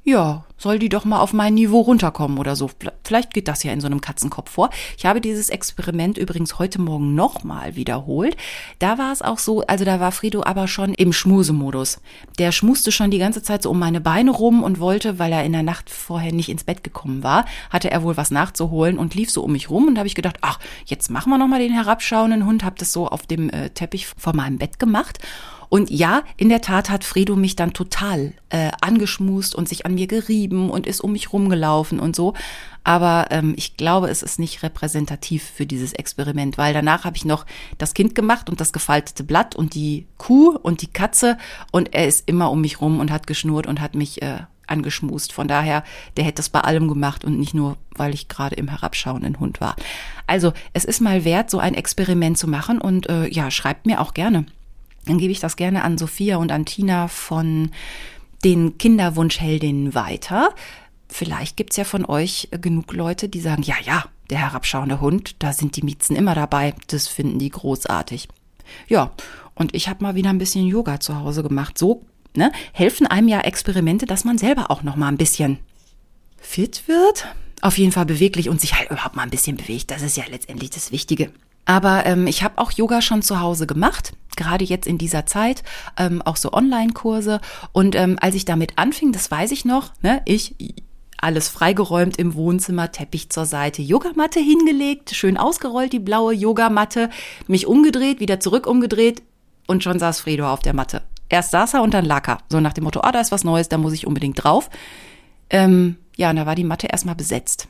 ja, soll die doch mal auf mein Niveau runterkommen oder so. Vielleicht geht das ja in so einem Katzenkopf vor. Ich habe dieses Experiment übrigens heute Morgen nochmal wiederholt. Da war es auch so, also da war Frido aber schon im Schmusemodus. Der schmuste schon die ganze Zeit so um meine Beine rum und wollte, weil er in der Nacht vorher nicht ins Bett gekommen war, hatte er wohl was nachzuholen und lief so um mich rum und habe ich gedacht, ach, jetzt machen wir nochmal den herabschauenden Hund, habe das so auf dem äh, Teppich vor meinem Bett gemacht Und ja, in der Tat hat Fredo mich dann total äh, angeschmust und sich an mir gerieben und ist um mich rumgelaufen und so. Aber ähm, ich glaube, es ist nicht repräsentativ für dieses Experiment, weil danach habe ich noch das Kind gemacht und das gefaltete Blatt und die Kuh und die Katze und er ist immer um mich rum und hat geschnurrt und hat mich äh, angeschmust. Von daher, der hätte das bei allem gemacht und nicht nur, weil ich gerade im herabschauenden Hund war. Also, es ist mal wert, so ein Experiment zu machen und äh, ja, schreibt mir auch gerne. Dann gebe ich das gerne an Sophia und an Tina von den Kinderwunschheldinnen weiter. Vielleicht gibt's ja von euch genug Leute, die sagen, ja, ja, der herabschauende Hund, da sind die Miezen immer dabei, das finden die großartig. Ja, und ich habe mal wieder ein bisschen Yoga zu Hause gemacht. So ne, helfen einem ja Experimente, dass man selber auch noch mal ein bisschen fit wird. Auf jeden Fall beweglich und sich halt überhaupt mal ein bisschen bewegt. Das ist ja letztendlich das Wichtige. Aber ähm, ich habe auch Yoga schon zu Hause gemacht, gerade jetzt in dieser Zeit, ähm, auch so Online-Kurse. Und ähm, als ich damit anfing, das weiß ich noch, ne, ich alles freigeräumt im Wohnzimmer, Teppich zur Seite, Yogamatte hingelegt, schön ausgerollt die blaue Yogamatte, mich umgedreht, wieder zurück umgedreht und schon saß Fredo auf der Matte. Erst saß er und dann lag er. So nach dem Motto, ah, da ist was Neues, da muss ich unbedingt drauf. Ähm, ja, und da war die Matte erstmal besetzt.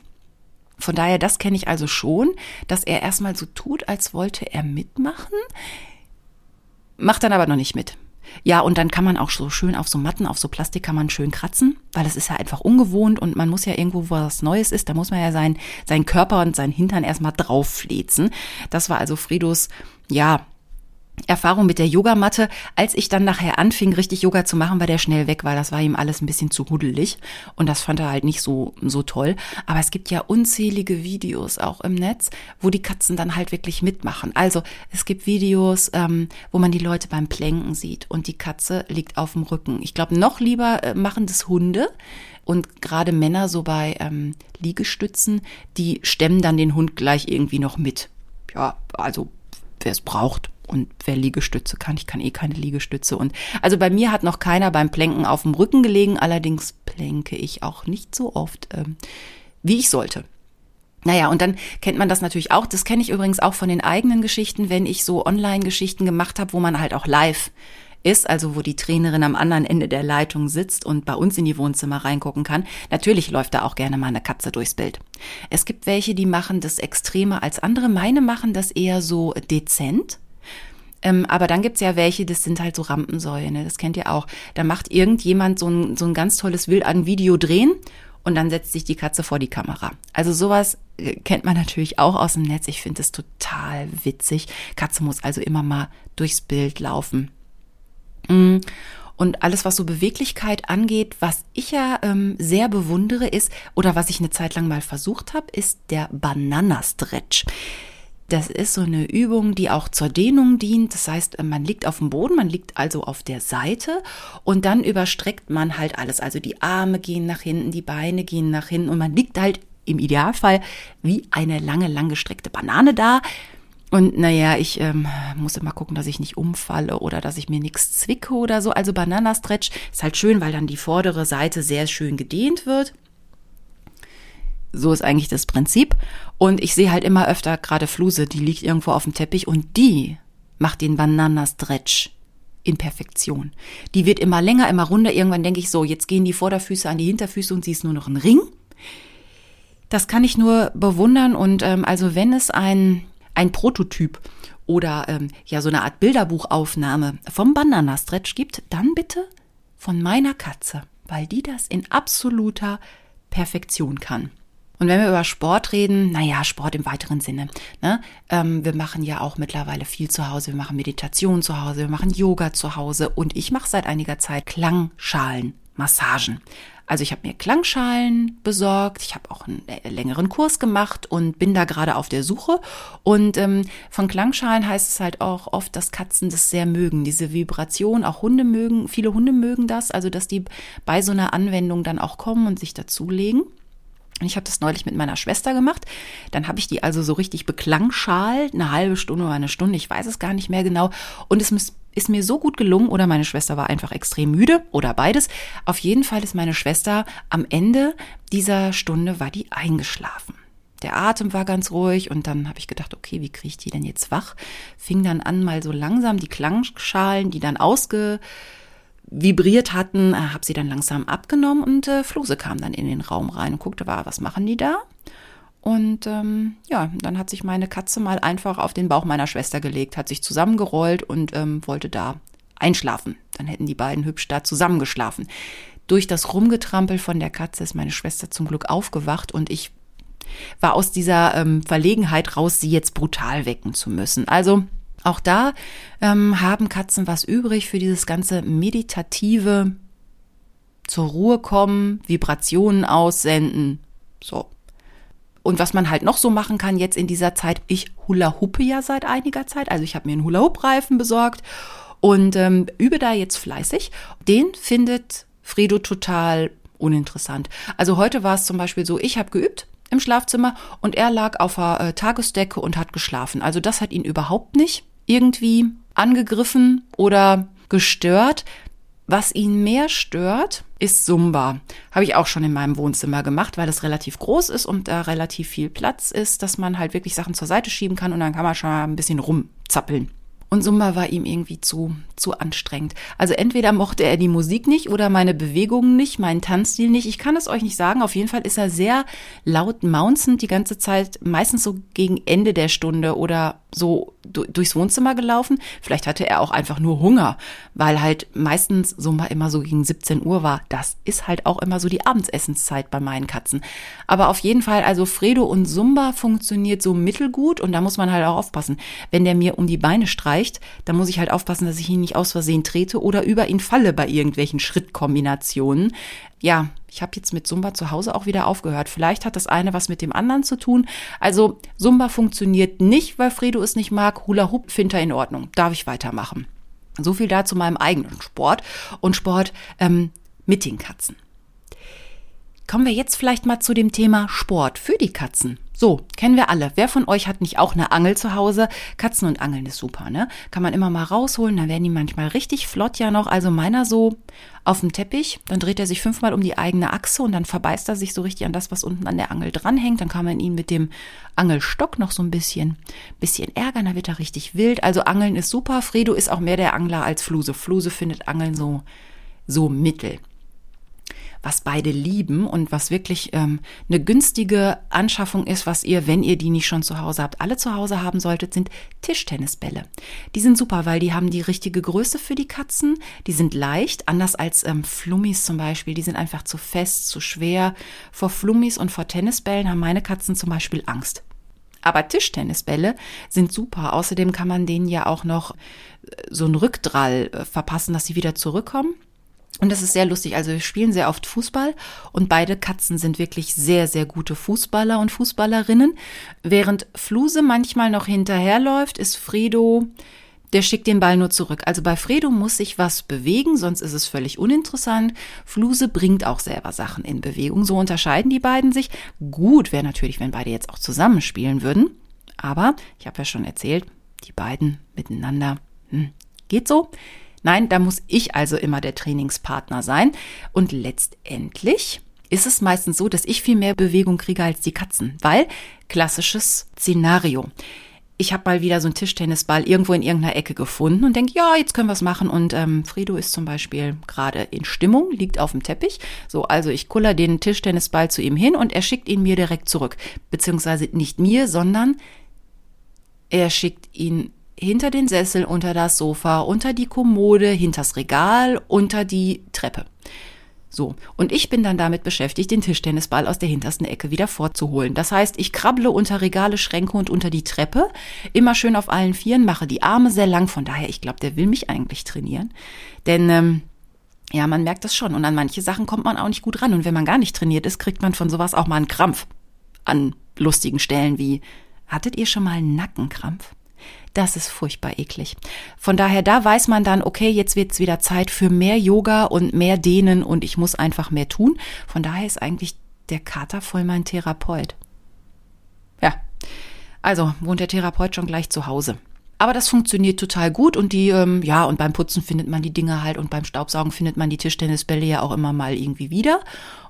Von daher, das kenne ich also schon, dass er erstmal so tut, als wollte er mitmachen, macht dann aber noch nicht mit. Ja, und dann kann man auch so schön auf so Matten, auf so Plastik kann man schön kratzen, weil das ist ja einfach ungewohnt und man muss ja irgendwo, wo was Neues ist, da muss man ja sein, seinen Körper und seinen Hintern erstmal draufflezen. Das war also Fredos, ja, Erfahrung mit der Yogamatte. Als ich dann nachher anfing, richtig Yoga zu machen, war der schnell weg, weil das war ihm alles ein bisschen zu huddelig und das fand er halt nicht so, so toll. Aber es gibt ja unzählige Videos auch im Netz, wo die Katzen dann halt wirklich mitmachen. Also es gibt Videos, ähm, wo man die Leute beim Plänken sieht und die Katze liegt auf dem Rücken. Ich glaube, noch lieber äh, machen das Hunde. Und gerade Männer so bei ähm, Liegestützen, die stemmen dann den Hund gleich irgendwie noch mit. Ja, also wer es braucht. Und wer Liegestütze kann, ich kann eh keine Liegestütze. Und also bei mir hat noch keiner beim Plänken auf dem Rücken gelegen. Allerdings plänke ich auch nicht so oft, ähm, wie ich sollte. Naja, und dann kennt man das natürlich auch. Das kenne ich übrigens auch von den eigenen Geschichten, wenn ich so Online-Geschichten gemacht habe, wo man halt auch live ist, also wo die Trainerin am anderen Ende der Leitung sitzt und bei uns in die Wohnzimmer reingucken kann. Natürlich läuft da auch gerne mal eine Katze durchs Bild. Es gibt welche, die machen das extremer als andere. Meine machen das eher so dezent. Ähm, aber dann gibt's ja welche, das sind halt so Rampensäue, ne? das kennt ihr auch. Da macht irgendjemand so ein, so ein ganz tolles Bild an Video drehen und dann setzt sich die Katze vor die Kamera. Also sowas äh, kennt man natürlich auch aus dem Netz. Ich finde es total witzig. Katze muss also immer mal durchs Bild laufen. Mm. Und alles, was so Beweglichkeit angeht, was ich ja ähm, sehr bewundere, ist, oder was ich eine Zeit lang mal versucht habe, ist der Bananastretch. Das ist so eine Übung, die auch zur Dehnung dient. Das heißt, man liegt auf dem Boden, man liegt also auf der Seite und dann überstreckt man halt alles. Also die Arme gehen nach hinten, die Beine gehen nach hinten und man liegt halt im Idealfall wie eine lange, langgestreckte Banane da und naja, ich ähm, muss immer gucken, dass ich nicht umfalle oder dass ich mir nichts zwicke oder so. Also Bananastretch ist halt schön, weil dann die vordere Seite sehr schön gedehnt wird. So ist eigentlich das Prinzip. Und ich sehe halt immer öfter gerade Fluse, die liegt irgendwo auf dem Teppich und die macht den Bananastretch in Perfektion. Die wird immer länger, immer runder. Irgendwann denke ich so, jetzt gehen die Vorderfüße an die Hinterfüße und sie ist nur noch ein Ring. Das kann ich nur bewundern und ähm, also wenn es ein ein Prototyp oder ähm, ja so eine Art Bilderbuchaufnahme vom Banana Stretch gibt, dann bitte von meiner Katze, weil die das in absoluter Perfektion kann. Und wenn wir über Sport reden, naja, Sport im weiteren Sinne. Ne? Ähm, wir machen ja auch mittlerweile viel zu Hause. Wir machen Meditation zu Hause, wir machen Yoga zu Hause und ich mache seit einiger Zeit Klangschalenmassagen. Also ich habe mir Klangschalen besorgt, ich habe auch einen längeren Kurs gemacht und bin da gerade auf der Suche. Und ähm, von Klangschalen heißt es halt auch oft, dass Katzen das sehr mögen, diese Vibration. Auch Hunde mögen, viele Hunde mögen das, also dass die bei so einer Anwendung dann auch kommen und sich dazulegen. Ich habe das neulich mit meiner Schwester gemacht. Dann habe ich die also so richtig beklangschalt, eine halbe Stunde oder eine Stunde, ich weiß es gar nicht mehr genau. Und es ist mir so gut gelungen oder meine Schwester war einfach extrem müde oder beides. Auf jeden Fall ist meine Schwester am Ende dieser Stunde war die eingeschlafen. Der Atem war ganz ruhig und dann habe ich gedacht, okay, wie kriege ich die denn jetzt wach? Fing dann an, mal so langsam die Klangschalen, die dann ausge vibriert hatten, äh, habe sie dann langsam abgenommen und äh, Fluse kam dann in den Raum rein und guckte, war, was machen die da? Und ähm, ja, dann hat sich meine Katze mal einfach auf den Bauch meiner Schwester gelegt, hat sich zusammengerollt und ähm, wollte da einschlafen. Dann hätten die beiden hübsch da zusammengeschlafen. Durch das Rumgetrampel von der Katze ist meine Schwester zum Glück aufgewacht und ich war aus dieser ähm, Verlegenheit raus, sie jetzt brutal wecken zu müssen. Also auch da ähm, haben Katzen was übrig für dieses ganze meditative zur Ruhe kommen, Vibrationen aussenden. So. Und was man halt noch so machen kann jetzt in dieser Zeit, ich hula huppe ja seit einiger Zeit, also ich habe mir einen Hula Hoop Reifen besorgt und ähm, übe da jetzt fleißig. Den findet Fredo total uninteressant. Also heute war es zum Beispiel so, ich habe geübt im Schlafzimmer und er lag auf der äh, Tagesdecke und hat geschlafen. Also das hat ihn überhaupt nicht irgendwie angegriffen oder gestört. Was ihn mehr stört, ist Zumba. Habe ich auch schon in meinem Wohnzimmer gemacht, weil es relativ groß ist und da relativ viel Platz ist, dass man halt wirklich Sachen zur Seite schieben kann und dann kann man schon ein bisschen rumzappeln. Und Zumba war ihm irgendwie zu, zu anstrengend. Also entweder mochte er die Musik nicht oder meine Bewegungen nicht, meinen Tanzstil nicht. Ich kann es euch nicht sagen. Auf jeden Fall ist er sehr laut maunzend die ganze Zeit, meistens so gegen Ende der Stunde oder so durchs Wohnzimmer gelaufen. Vielleicht hatte er auch einfach nur Hunger, weil halt meistens Sumba immer so gegen 17 Uhr war. Das ist halt auch immer so die Abendsessenszeit bei meinen Katzen. Aber auf jeden Fall, also Fredo und Sumba funktioniert so mittelgut und da muss man halt auch aufpassen. Wenn der mir um die Beine streicht, dann muss ich halt aufpassen, dass ich ihn nicht aus Versehen trete oder über ihn falle bei irgendwelchen Schrittkombinationen ja, ich habe jetzt mit Zumba zu Hause auch wieder aufgehört. Vielleicht hat das eine was mit dem anderen zu tun. Also Zumba funktioniert nicht, weil Fredo es nicht mag. Hula Hoop findet er in Ordnung. Darf ich weitermachen? So viel dazu meinem eigenen Sport und Sport ähm, mit den Katzen. Kommen wir jetzt vielleicht mal zu dem Thema Sport für die Katzen. So, kennen wir alle. Wer von euch hat nicht auch eine Angel zu Hause? Katzen und Angeln ist super, ne? Kann man immer mal rausholen, dann werden die manchmal richtig flott ja noch. Also meiner so auf dem Teppich, dann dreht er sich fünfmal um die eigene Achse und dann verbeißt er sich so richtig an das, was unten an der Angel dranhängt. Dann kann man ihn mit dem Angelstock noch so ein bisschen, bisschen ärgern, dann wird er richtig wild. Also Angeln ist super. Fredo ist auch mehr der Angler als Fluse. Fluse findet Angeln so, so mittel was beide lieben und was wirklich ähm, eine günstige Anschaffung ist, was ihr, wenn ihr die nicht schon zu Hause habt, alle zu Hause haben solltet, sind Tischtennisbälle. Die sind super, weil die haben die richtige Größe für die Katzen. Die sind leicht, anders als ähm, Flummis zum Beispiel. Die sind einfach zu fest, zu schwer. Vor Flummis und vor Tennisbällen haben meine Katzen zum Beispiel Angst. Aber Tischtennisbälle sind super. Außerdem kann man denen ja auch noch äh, so einen Rückdrall äh, verpassen, dass sie wieder zurückkommen. Und das ist sehr lustig. Also wir spielen sehr oft Fußball und beide Katzen sind wirklich sehr, sehr gute Fußballer und Fußballerinnen. Während Fluse manchmal noch hinterherläuft, ist Fredo, der schickt den Ball nur zurück. Also bei Fredo muss sich was bewegen, sonst ist es völlig uninteressant. Fluse bringt auch selber Sachen in Bewegung. So unterscheiden die beiden sich. Gut wäre natürlich, wenn beide jetzt auch zusammenspielen würden. Aber ich habe ja schon erzählt, die beiden miteinander hm, geht so. Nein, da muss ich also immer der Trainingspartner sein. Und letztendlich ist es meistens so, dass ich viel mehr Bewegung kriege als die Katzen, weil klassisches Szenario. Ich habe mal wieder so einen Tischtennisball irgendwo in irgendeiner Ecke gefunden und denke, ja, jetzt können wir es machen. Und ähm, Fredo ist zum Beispiel gerade in Stimmung, liegt auf dem Teppich. So, also ich kuller den Tischtennisball zu ihm hin und er schickt ihn mir direkt zurück. Beziehungsweise nicht mir, sondern er schickt ihn hinter den Sessel, unter das Sofa, unter die Kommode, hinters Regal, unter die Treppe. So, und ich bin dann damit beschäftigt, den Tischtennisball aus der hintersten Ecke wieder vorzuholen. Das heißt, ich krabble unter Regale, Schränke und unter die Treppe, immer schön auf allen Vieren, mache die Arme sehr lang. Von daher, ich glaube, der will mich eigentlich trainieren. Denn ähm, ja, man merkt das schon. Und an manche Sachen kommt man auch nicht gut ran. Und wenn man gar nicht trainiert ist, kriegt man von sowas auch mal einen Krampf. An lustigen Stellen wie, hattet ihr schon mal einen Nackenkrampf? Das ist furchtbar eklig. Von daher, da weiß man dann, okay, jetzt wird es wieder Zeit für mehr Yoga und mehr Dehnen und ich muss einfach mehr tun. Von daher ist eigentlich der Kater voll mein Therapeut. Ja, also wohnt der Therapeut schon gleich zu Hause. Aber das funktioniert total gut und die, ähm, ja, und beim Putzen findet man die Dinge halt und beim Staubsaugen findet man die Tischtennisbälle ja auch immer mal irgendwie wieder.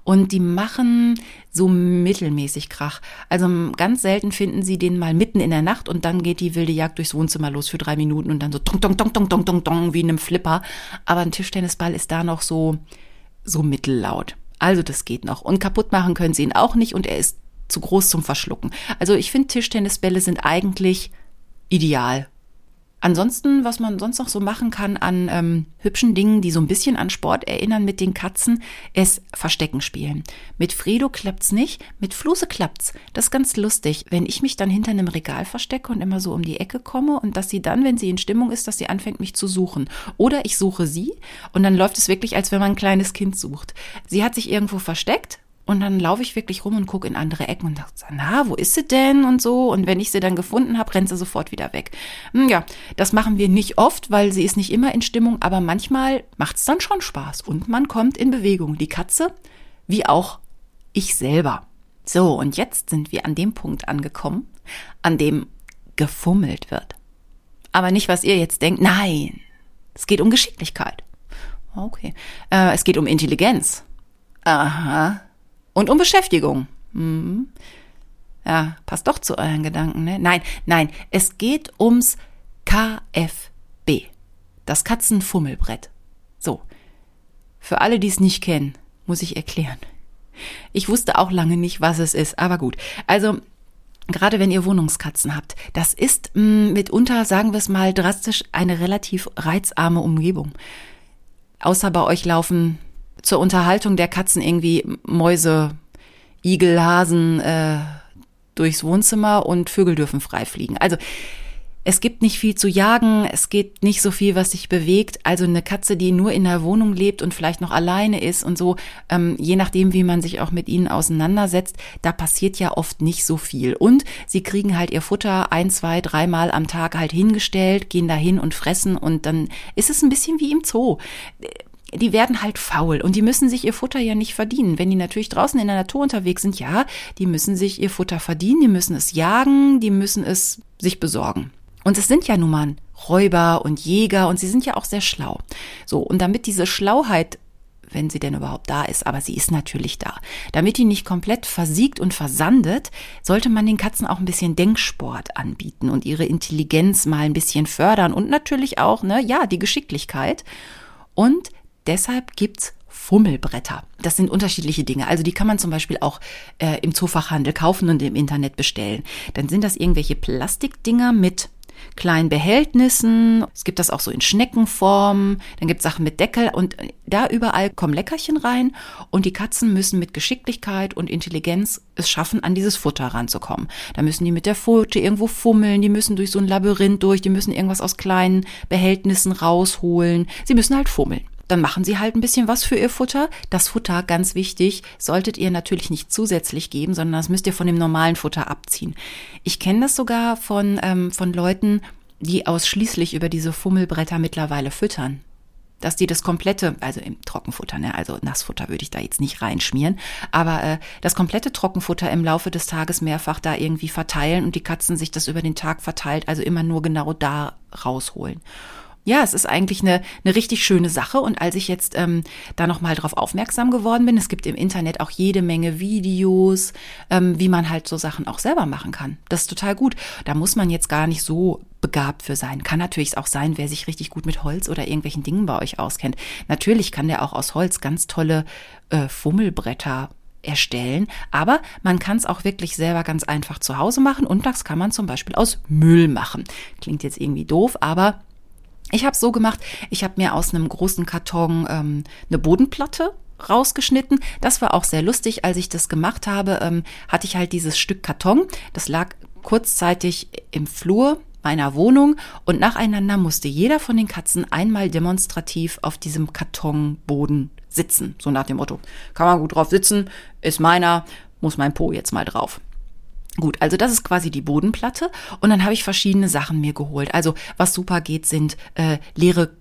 Und die machen so mittelmäßig Krach. Also ganz selten finden sie den mal mitten in der Nacht und dann geht die wilde Jagd durchs Wohnzimmer los für drei Minuten und dann so tong, tong, tong, tong, tong, tong, tong, wie in einem Flipper. Aber ein Tischtennisball ist da noch so, so mittellaut. Also das geht noch. Und kaputt machen können sie ihn auch nicht und er ist zu groß zum Verschlucken. Also ich finde Tischtennisbälle sind eigentlich ideal Ansonsten, was man sonst noch so machen kann an ähm, hübschen Dingen, die so ein bisschen an Sport erinnern mit den Katzen, ist Verstecken spielen. Mit Fredo klappt's nicht, mit Fluse klappt's. Das ist ganz lustig, wenn ich mich dann hinter einem Regal verstecke und immer so um die Ecke komme und dass sie dann, wenn sie in Stimmung ist, dass sie anfängt, mich zu suchen. Oder ich suche sie und dann läuft es wirklich, als wenn man ein kleines Kind sucht. Sie hat sich irgendwo versteckt und dann laufe ich wirklich rum und gucke in andere Ecken und dachte, na, wo ist sie denn und so. Und wenn ich sie dann gefunden habe, rennt sie sofort wieder weg. Hm, ja, das machen wir nicht oft, weil sie ist nicht immer in Stimmung, aber manchmal macht es dann schon Spaß und man kommt in Bewegung. Die Katze, wie auch ich selber. So, und jetzt sind wir an dem Punkt angekommen, an dem gefummelt wird. Aber nicht, was ihr jetzt denkt. Nein, es geht um Geschicklichkeit. Okay. Äh, es geht um Intelligenz. Aha. Und um Beschäftigung. Mhm. Ja, passt doch zu euren Gedanken, ne? Nein, nein, es geht ums KFB. Das Katzenfummelbrett. So. Für alle, die es nicht kennen, muss ich erklären. Ich wusste auch lange nicht, was es ist, aber gut. Also, gerade wenn ihr Wohnungskatzen habt, das ist mh, mm, mitunter, sagen wir es mal drastisch, eine relativ reizarme Umgebung. Außer bei euch laufen zur Unterhaltung der Katzen irgendwie Mäuse, Igel, Hasen äh, durchs Wohnzimmer und Vögel dürfen frei fliegen. Also es gibt nicht viel zu jagen, es geht nicht so viel, was sich bewegt. Also eine Katze, die nur in der Wohnung lebt und vielleicht noch alleine ist und so, ähm, je nachdem, wie man sich auch mit ihnen auseinandersetzt, da passiert ja oft nicht so viel. Und sie kriegen halt ihr Futter ein, zwei, dreimal am Tag halt hingestellt, gehen dahin und fressen und dann ist es ein bisschen wie im Zoo die werden halt faul und die müssen sich ihr Futter ja nicht verdienen. Wenn die natürlich draußen in der Natur unterwegs sind, ja, die müssen sich ihr Futter verdienen, die müssen es jagen, die müssen es sich besorgen. Und es sind ja nun mal Räuber und Jäger und sie sind ja auch sehr schlau. So, und damit diese Schlauheit wenn sie denn überhaupt da ist, aber sie ist natürlich da. Damit die nicht komplett versiegt und versandet, sollte man den Katzen auch ein bisschen Denksport anbieten und ihre Intelligenz mal ein bisschen fördern und natürlich auch, ne, ja, die Geschicklichkeit. Und Deshalb gibt's Fummelbretter. Das sind unterschiedliche Dinge. Also die kann man zum Beispiel auch äh, im Zoofachhandel kaufen und im Internet bestellen. Dann sind das irgendwelche Plastikdinger mit kleinen Behältnissen. Es gibt das auch so in Schneckenform. Dann gibt es Sachen mit Deckel und da überall kommen Leckerchen rein und die Katzen müssen mit Geschicklichkeit und Intelligenz es schaffen, an dieses Futter ranzukommen. Da müssen die mit der Pfote irgendwo fummeln, die müssen durch so ein Labyrinth durch, die müssen irgendwas aus kleinen Behältnissen rausholen. Sie müssen halt fummeln dann machen sie halt ein bisschen was für ihr Futter. Das Futter, ganz wichtig, solltet ihr natürlich nicht zusätzlich geben, sondern das müsst ihr von dem normalen Futter abziehen. Ich kenne das sogar von, ähm, von Leuten, die ausschließlich über diese Fummelbretter mittlerweile füttern. Dass die das komplette, also im Trockenfutter, ne, also Nassfutter würde ich da jetzt nicht reinschmieren, aber äh, das komplette Trockenfutter im Laufe des Tages mehrfach da irgendwie verteilen und die Katzen sich das über den Tag verteilt, also immer nur genau da rausholen ja, es ist eigentlich eine, eine richtig schöne Sache. Und als ich jetzt ähm, da nochmal drauf aufmerksam geworden bin, es gibt im Internet auch jede Menge Videos, ähm, wie man halt so Sachen auch selber machen kann. Das ist total gut. Da muss man jetzt gar nicht so begabt für sein. Kann natürlich auch sein, wer sich richtig gut mit Holz oder irgendwelchen Dingen bei euch auskennt. Natürlich kann der auch aus Holz ganz tolle äh, Fummelbretter erstellen, aber man kann es auch wirklich selber ganz einfach zu Hause machen und das kann man zum Beispiel aus Müll machen. Klingt jetzt irgendwie doof, aber ich habe so gemacht, ich habe mir aus einem großen Karton ähm, eine Bodenplatte rausgeschnitten. Das war auch sehr lustig. Als ich das gemacht habe, ähm, hatte ich halt dieses Stück Karton. Das lag kurzzeitig im Flur meiner Wohnung und nacheinander musste jeder von den Katzen einmal demonstrativ auf diesem Kartonboden sitzen. So nach dem Motto, kann man gut drauf sitzen, ist meiner, muss mein Po jetzt mal drauf. Gut, also das ist quasi die Bodenplatte und dann habe ich verschiedene Sachen mir geholt. Also was super geht, sind äh, leere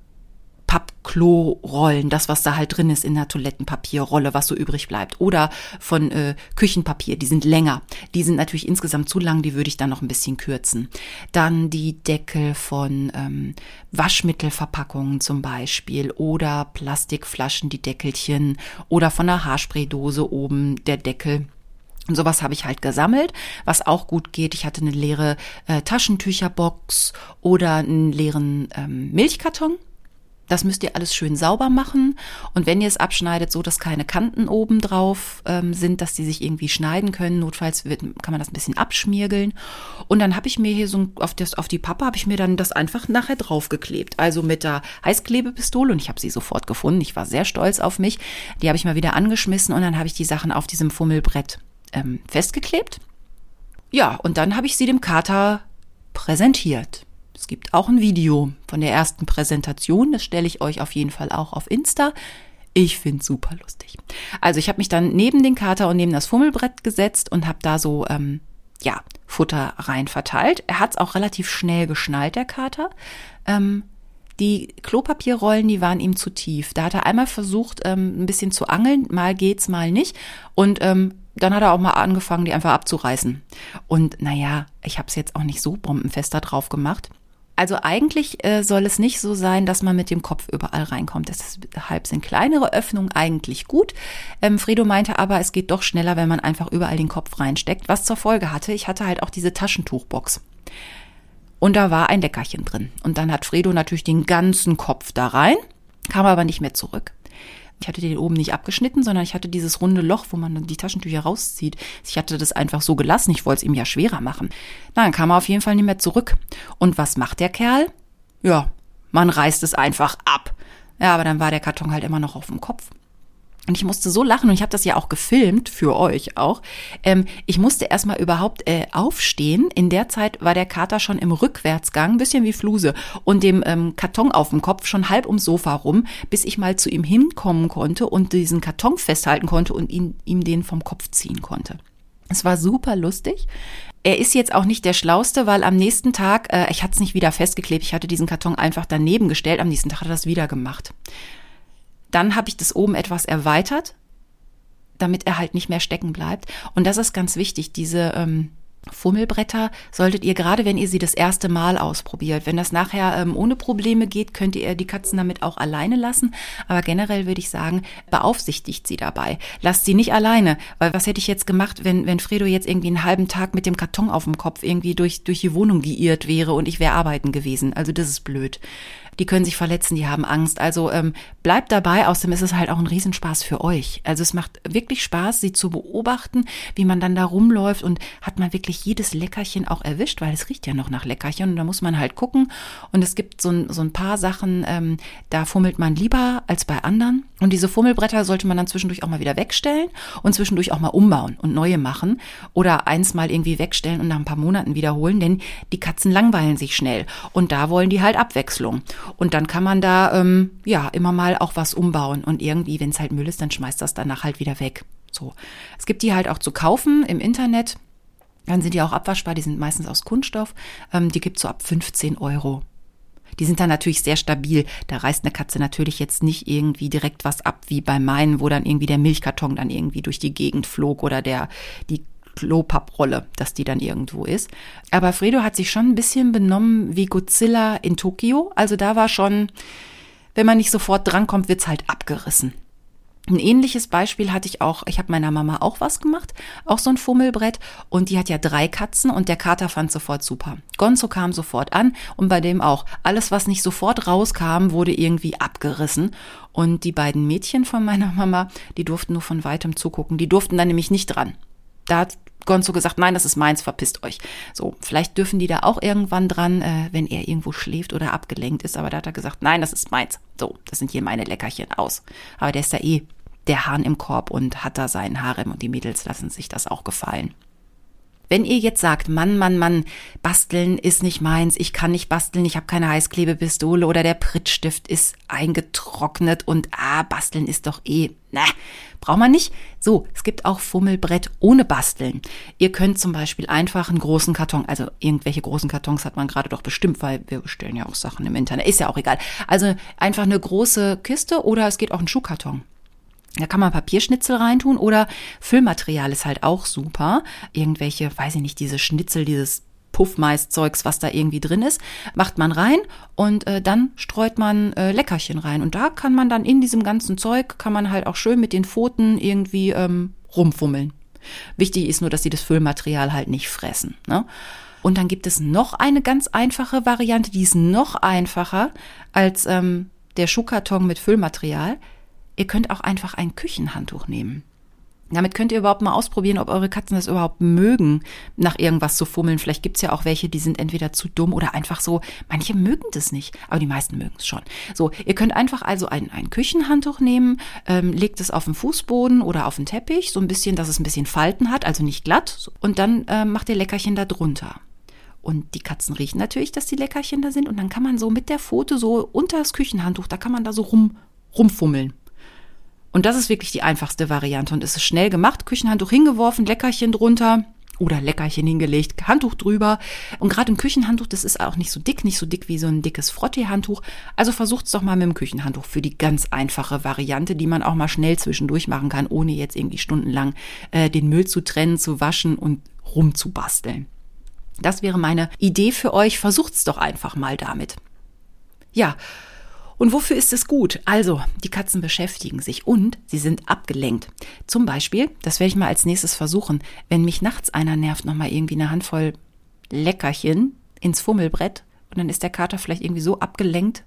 Papp Klorollen, das, was da halt drin ist in der Toilettenpapierrolle, was so übrig bleibt. Oder von äh, Küchenpapier, die sind länger. Die sind natürlich insgesamt zu lang, die würde ich dann noch ein bisschen kürzen. Dann die Deckel von ähm, Waschmittelverpackungen zum Beispiel oder Plastikflaschen, die Deckelchen oder von einer Haarspraydose oben der Deckel. Und sowas habe ich halt gesammelt, was auch gut geht. Ich hatte eine leere äh, Taschentücherbox oder einen leeren ähm, Milchkarton. Das müsst ihr alles schön sauber machen. Und wenn ihr es abschneidet, so dass keine Kanten oben drauf ähm, sind, dass die sich irgendwie schneiden können. Notfalls wird, kann man das ein bisschen abschmiergeln. Und dann habe ich mir hier so auf, das, auf die Pappe habe ich mir dann das einfach nachher draufgeklebt. Also mit der Heißklebepistole und ich habe sie sofort gefunden. Ich war sehr stolz auf mich. Die habe ich mal wieder angeschmissen und dann habe ich die Sachen auf diesem Fummelbrett ähm, festgeklebt. Ja, und dann habe ich sie dem Kater präsentiert. Es gibt auch ein Video von der ersten Präsentation, das stelle ich euch auf jeden Fall auch auf Insta. Ich finde super lustig. Also ich habe mich dann neben den Kater und neben das Fummelbrett gesetzt und habe da so ähm, ja Futter rein verteilt. Er hat es auch relativ schnell geschnallt, der Kater. Ähm, die Klopapierrollen, die waren ihm zu tief. Da hat er einmal versucht, ähm, ein bisschen zu angeln. Mal geht's, mal nicht. Und ähm, dann hat er auch mal angefangen, die einfach abzureißen. Und naja, ich habe es jetzt auch nicht so bombenfest da drauf gemacht. Also eigentlich äh, soll es nicht so sein, dass man mit dem Kopf überall reinkommt. Deshalb sind kleinere Öffnungen eigentlich gut. Ähm, Fredo meinte aber, es geht doch schneller, wenn man einfach überall den Kopf reinsteckt. Was zur Folge hatte, ich hatte halt auch diese Taschentuchbox. Und da war ein Leckerchen drin. Und dann hat Fredo natürlich den ganzen Kopf da rein, kam aber nicht mehr zurück. Ich hatte den oben nicht abgeschnitten, sondern ich hatte dieses runde Loch, wo man die Taschentücher rauszieht. Ich hatte das einfach so gelassen. Ich wollte es ihm ja schwerer machen. Na, dann kam er auf jeden Fall nicht mehr zurück. Und was macht der Kerl? Ja, man reißt es einfach ab. Ja, aber dann war der Karton halt immer noch auf dem Kopf. Und ich musste so lachen und ich habe das ja auch gefilmt für euch auch. Ähm, ich musste erstmal überhaupt äh, aufstehen. In der Zeit war der Kater schon im Rückwärtsgang, bisschen wie Fluse, und dem ähm, Karton auf dem Kopf schon halb ums Sofa rum, bis ich mal zu ihm hinkommen konnte und diesen Karton festhalten konnte und ihn, ihm den vom Kopf ziehen konnte. Es war super lustig. Er ist jetzt auch nicht der Schlauste, weil am nächsten Tag, äh, ich hatte es nicht wieder festgeklebt, ich hatte diesen Karton einfach daneben gestellt, am nächsten Tag hat er das wieder gemacht. Dann habe ich das oben etwas erweitert, damit er halt nicht mehr stecken bleibt. Und das ist ganz wichtig, diese ähm, Fummelbretter solltet ihr gerade, wenn ihr sie das erste Mal ausprobiert. Wenn das nachher ähm, ohne Probleme geht, könnt ihr die Katzen damit auch alleine lassen. Aber generell würde ich sagen, beaufsichtigt sie dabei. Lasst sie nicht alleine. Weil was hätte ich jetzt gemacht, wenn, wenn Fredo jetzt irgendwie einen halben Tag mit dem Karton auf dem Kopf irgendwie durch, durch die Wohnung geirrt wäre und ich wäre arbeiten gewesen. Also das ist blöd die können sich verletzen, die haben Angst. Also ähm, bleibt dabei, außerdem ist es halt auch ein Riesenspaß für euch. Also es macht wirklich Spaß, sie zu beobachten, wie man dann da rumläuft und hat man wirklich jedes Leckerchen auch erwischt, weil es riecht ja noch nach Leckerchen und da muss man halt gucken. Und es gibt so ein, so ein paar Sachen, ähm, da fummelt man lieber als bei anderen. Und diese Fummelbretter sollte man dann zwischendurch auch mal wieder wegstellen und zwischendurch auch mal umbauen und neue machen oder eins mal irgendwie wegstellen und nach ein paar Monaten wiederholen, denn die Katzen langweilen sich schnell und da wollen die halt Abwechslung. Und dann kann man da ähm, ja immer mal auch was umbauen. Und irgendwie, wenn es halt Müll ist, dann schmeißt das danach halt wieder weg. So. Es gibt die halt auch zu kaufen im Internet. Dann sind die auch abwaschbar, die sind meistens aus Kunststoff. Ähm, die gibt's so ab 15 Euro. Die sind dann natürlich sehr stabil. Da reißt eine Katze natürlich jetzt nicht irgendwie direkt was ab, wie bei meinen, wo dann irgendwie der Milchkarton dann irgendwie durch die Gegend flog oder der, die Klopapprolle, dass die dann irgendwo ist. Aber Fredo hat sich schon ein bisschen benommen wie Godzilla in Tokio. Also da war schon, wenn man nicht sofort drankommt, wird's halt abgerissen. Ein ähnliches Beispiel hatte ich auch, ich habe meiner Mama auch was gemacht, auch so ein Fummelbrett und die hat ja drei Katzen und der Kater fand sofort super. Gonzo kam sofort an und bei dem auch. Alles, was nicht sofort rauskam, wurde irgendwie abgerissen und die beiden Mädchen von meiner Mama, die durften nur von weitem zugucken, die durften dann nämlich nicht dran. Da hat Gonzo gesagt, nein, das ist meins, verpisst euch. So, vielleicht dürfen die da auch irgendwann dran, äh, wenn er irgendwo schläft oder abgelenkt ist. Aber da hat er gesagt, nein, das ist meins. So, das sind hier meine Leckerchen aus. Aber der ist da eh der Hahn im Korb und hat da seinen Harem und die Mädels lassen sich das auch gefallen. Wenn ihr jetzt sagt, Mann, Mann, Mann, basteln ist nicht meins, ich kann nicht basteln, ich habe keine Heißklebepistole oder der Prittstift ist eingetrocknet und ah, basteln ist doch eh, na, braucht man nicht. So, es gibt auch Fummelbrett ohne Basteln. Ihr könnt zum Beispiel einfach einen großen Karton, also irgendwelche großen Kartons hat man gerade doch bestimmt, weil wir bestellen ja auch Sachen im Internet, ist ja auch egal. Also einfach eine große Kiste oder es geht auch ein Schuhkarton. Da kann man Papierschnitzel reintun oder Füllmaterial ist halt auch super. Irgendwelche, weiß ich nicht, diese Schnitzel, dieses Puffmaiszeugs, was da irgendwie drin ist, macht man rein und äh, dann streut man äh, Leckerchen rein. Und da kann man dann in diesem ganzen Zeug, kann man halt auch schön mit den Pfoten irgendwie ähm, rumfummeln. Wichtig ist nur, dass sie das Füllmaterial halt nicht fressen. Ne? Und dann gibt es noch eine ganz einfache Variante, die ist noch einfacher als ähm, der Schuhkarton mit Füllmaterial. Ihr könnt auch einfach ein Küchenhandtuch nehmen. Damit könnt ihr überhaupt mal ausprobieren, ob eure Katzen das überhaupt mögen, nach irgendwas zu fummeln. Vielleicht gibt's ja auch welche, die sind entweder zu dumm oder einfach so. Manche mögen das nicht, aber die meisten mögen es schon. So, ihr könnt einfach also ein, ein Küchenhandtuch nehmen, ähm, legt es auf den Fußboden oder auf den Teppich, so ein bisschen, dass es ein bisschen Falten hat, also nicht glatt. Und dann ähm, macht ihr Leckerchen da drunter. Und die Katzen riechen natürlich, dass die Leckerchen da sind. Und dann kann man so mit der Pfote so unter das Küchenhandtuch, da kann man da so rum, rumfummeln. Und das ist wirklich die einfachste Variante und es ist schnell gemacht. Küchenhandtuch hingeworfen, Leckerchen drunter oder Leckerchen hingelegt, Handtuch drüber. Und gerade ein Küchenhandtuch, das ist auch nicht so dick, nicht so dick wie so ein dickes Frottee-Handtuch. Also versucht's doch mal mit dem Küchenhandtuch für die ganz einfache Variante, die man auch mal schnell zwischendurch machen kann, ohne jetzt irgendwie stundenlang äh, den Müll zu trennen, zu waschen und rumzubasteln. Das wäre meine Idee für euch. Versucht's doch einfach mal damit. Ja, und wofür ist es gut? Also, die Katzen beschäftigen sich und sie sind abgelenkt. Zum Beispiel, das werde ich mal als nächstes versuchen, wenn mich nachts einer nervt, nochmal irgendwie eine Handvoll Leckerchen ins Fummelbrett und dann ist der Kater vielleicht irgendwie so abgelenkt,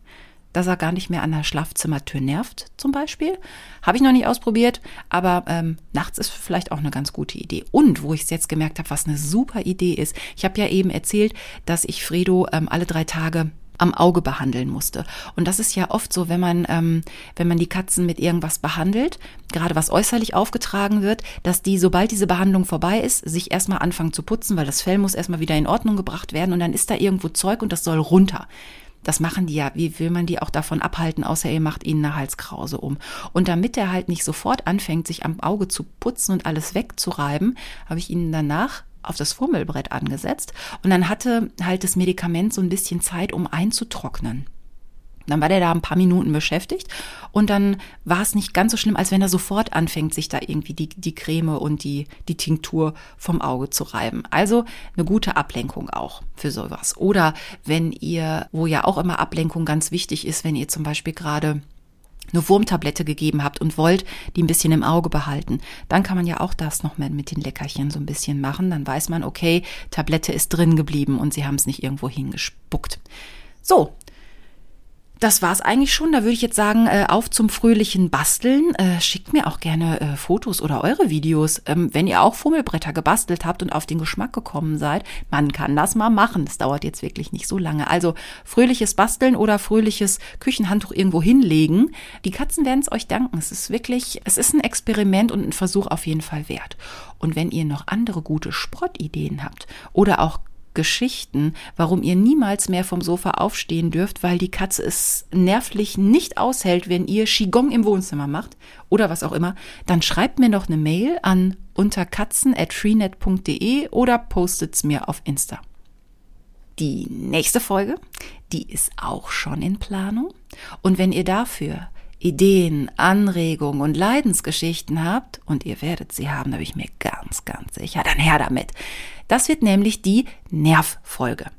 dass er gar nicht mehr an der Schlafzimmertür nervt, zum Beispiel. Habe ich noch nicht ausprobiert, aber ähm, nachts ist vielleicht auch eine ganz gute Idee. Und wo ich es jetzt gemerkt habe, was eine super Idee ist, ich habe ja eben erzählt, dass ich Fredo ähm, alle drei Tage am Auge behandeln musste. Und das ist ja oft so, wenn man, ähm, wenn man die Katzen mit irgendwas behandelt, gerade was äußerlich aufgetragen wird, dass die, sobald diese Behandlung vorbei ist, sich erstmal anfangen zu putzen, weil das Fell muss erstmal wieder in Ordnung gebracht werden und dann ist da irgendwo Zeug und das soll runter. Das machen die ja. Wie will man die auch davon abhalten, außer ihr macht ihnen eine Halskrause um? Und damit er halt nicht sofort anfängt, sich am Auge zu putzen und alles wegzureiben, habe ich ihnen danach auf das Fummelbrett angesetzt und dann hatte halt das Medikament so ein bisschen Zeit, um einzutrocknen. Dann war der da ein paar Minuten beschäftigt und dann war es nicht ganz so schlimm, als wenn er sofort anfängt, sich da irgendwie die, die Creme und die, die Tinktur vom Auge zu reiben. Also eine gute Ablenkung auch für sowas. Oder wenn ihr, wo ja auch immer Ablenkung ganz wichtig ist, wenn ihr zum Beispiel gerade eine Wurmtablette gegeben habt und wollt die ein bisschen im Auge behalten, dann kann man ja auch das noch mal mit den Leckerchen so ein bisschen machen. Dann weiß man, okay, Tablette ist drin geblieben und sie haben es nicht irgendwo hingespuckt. So, das war's eigentlich schon. Da würde ich jetzt sagen, äh, auf zum fröhlichen Basteln. Äh, schickt mir auch gerne äh, Fotos oder eure Videos, ähm, wenn ihr auch Fummelbretter gebastelt habt und auf den Geschmack gekommen seid. Man kann das mal machen. Das dauert jetzt wirklich nicht so lange. Also fröhliches Basteln oder fröhliches Küchenhandtuch irgendwo hinlegen. Die Katzen werden es euch danken. Es ist wirklich, es ist ein Experiment und ein Versuch auf jeden Fall wert. Und wenn ihr noch andere gute Sprottideen habt oder auch Geschichten, warum ihr niemals mehr vom Sofa aufstehen dürft, weil die Katze es nervlich nicht aushält, wenn ihr Qigong im Wohnzimmer macht oder was auch immer, dann schreibt mir noch eine Mail an unterkatzen@freenet.de oder postet's mir auf Insta. Die nächste Folge, die ist auch schon in Planung und wenn ihr dafür Ideen, Anregungen und Leidensgeschichten habt, und ihr werdet sie haben, da bin ich mir ganz, ganz sicher, dann her damit. Das wird nämlich die Nervfolge.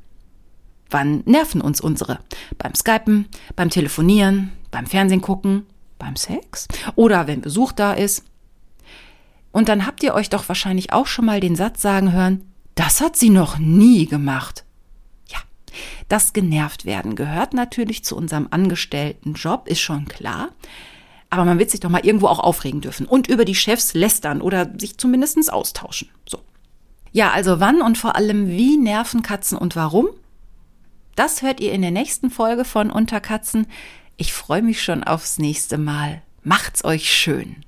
Wann nerven uns unsere? Beim Skypen, beim Telefonieren, beim Fernsehen gucken, beim Sex oder wenn Besuch da ist. Und dann habt ihr euch doch wahrscheinlich auch schon mal den Satz sagen hören, das hat sie noch nie gemacht. Das genervt werden gehört natürlich zu unserem angestellten Job, ist schon klar. Aber man wird sich doch mal irgendwo auch aufregen dürfen und über die Chefs lästern oder sich zumindest austauschen. So. Ja, also wann und vor allem wie nerven Katzen und warum? Das hört ihr in der nächsten Folge von Unterkatzen. Ich freue mich schon aufs nächste Mal. Macht's euch schön.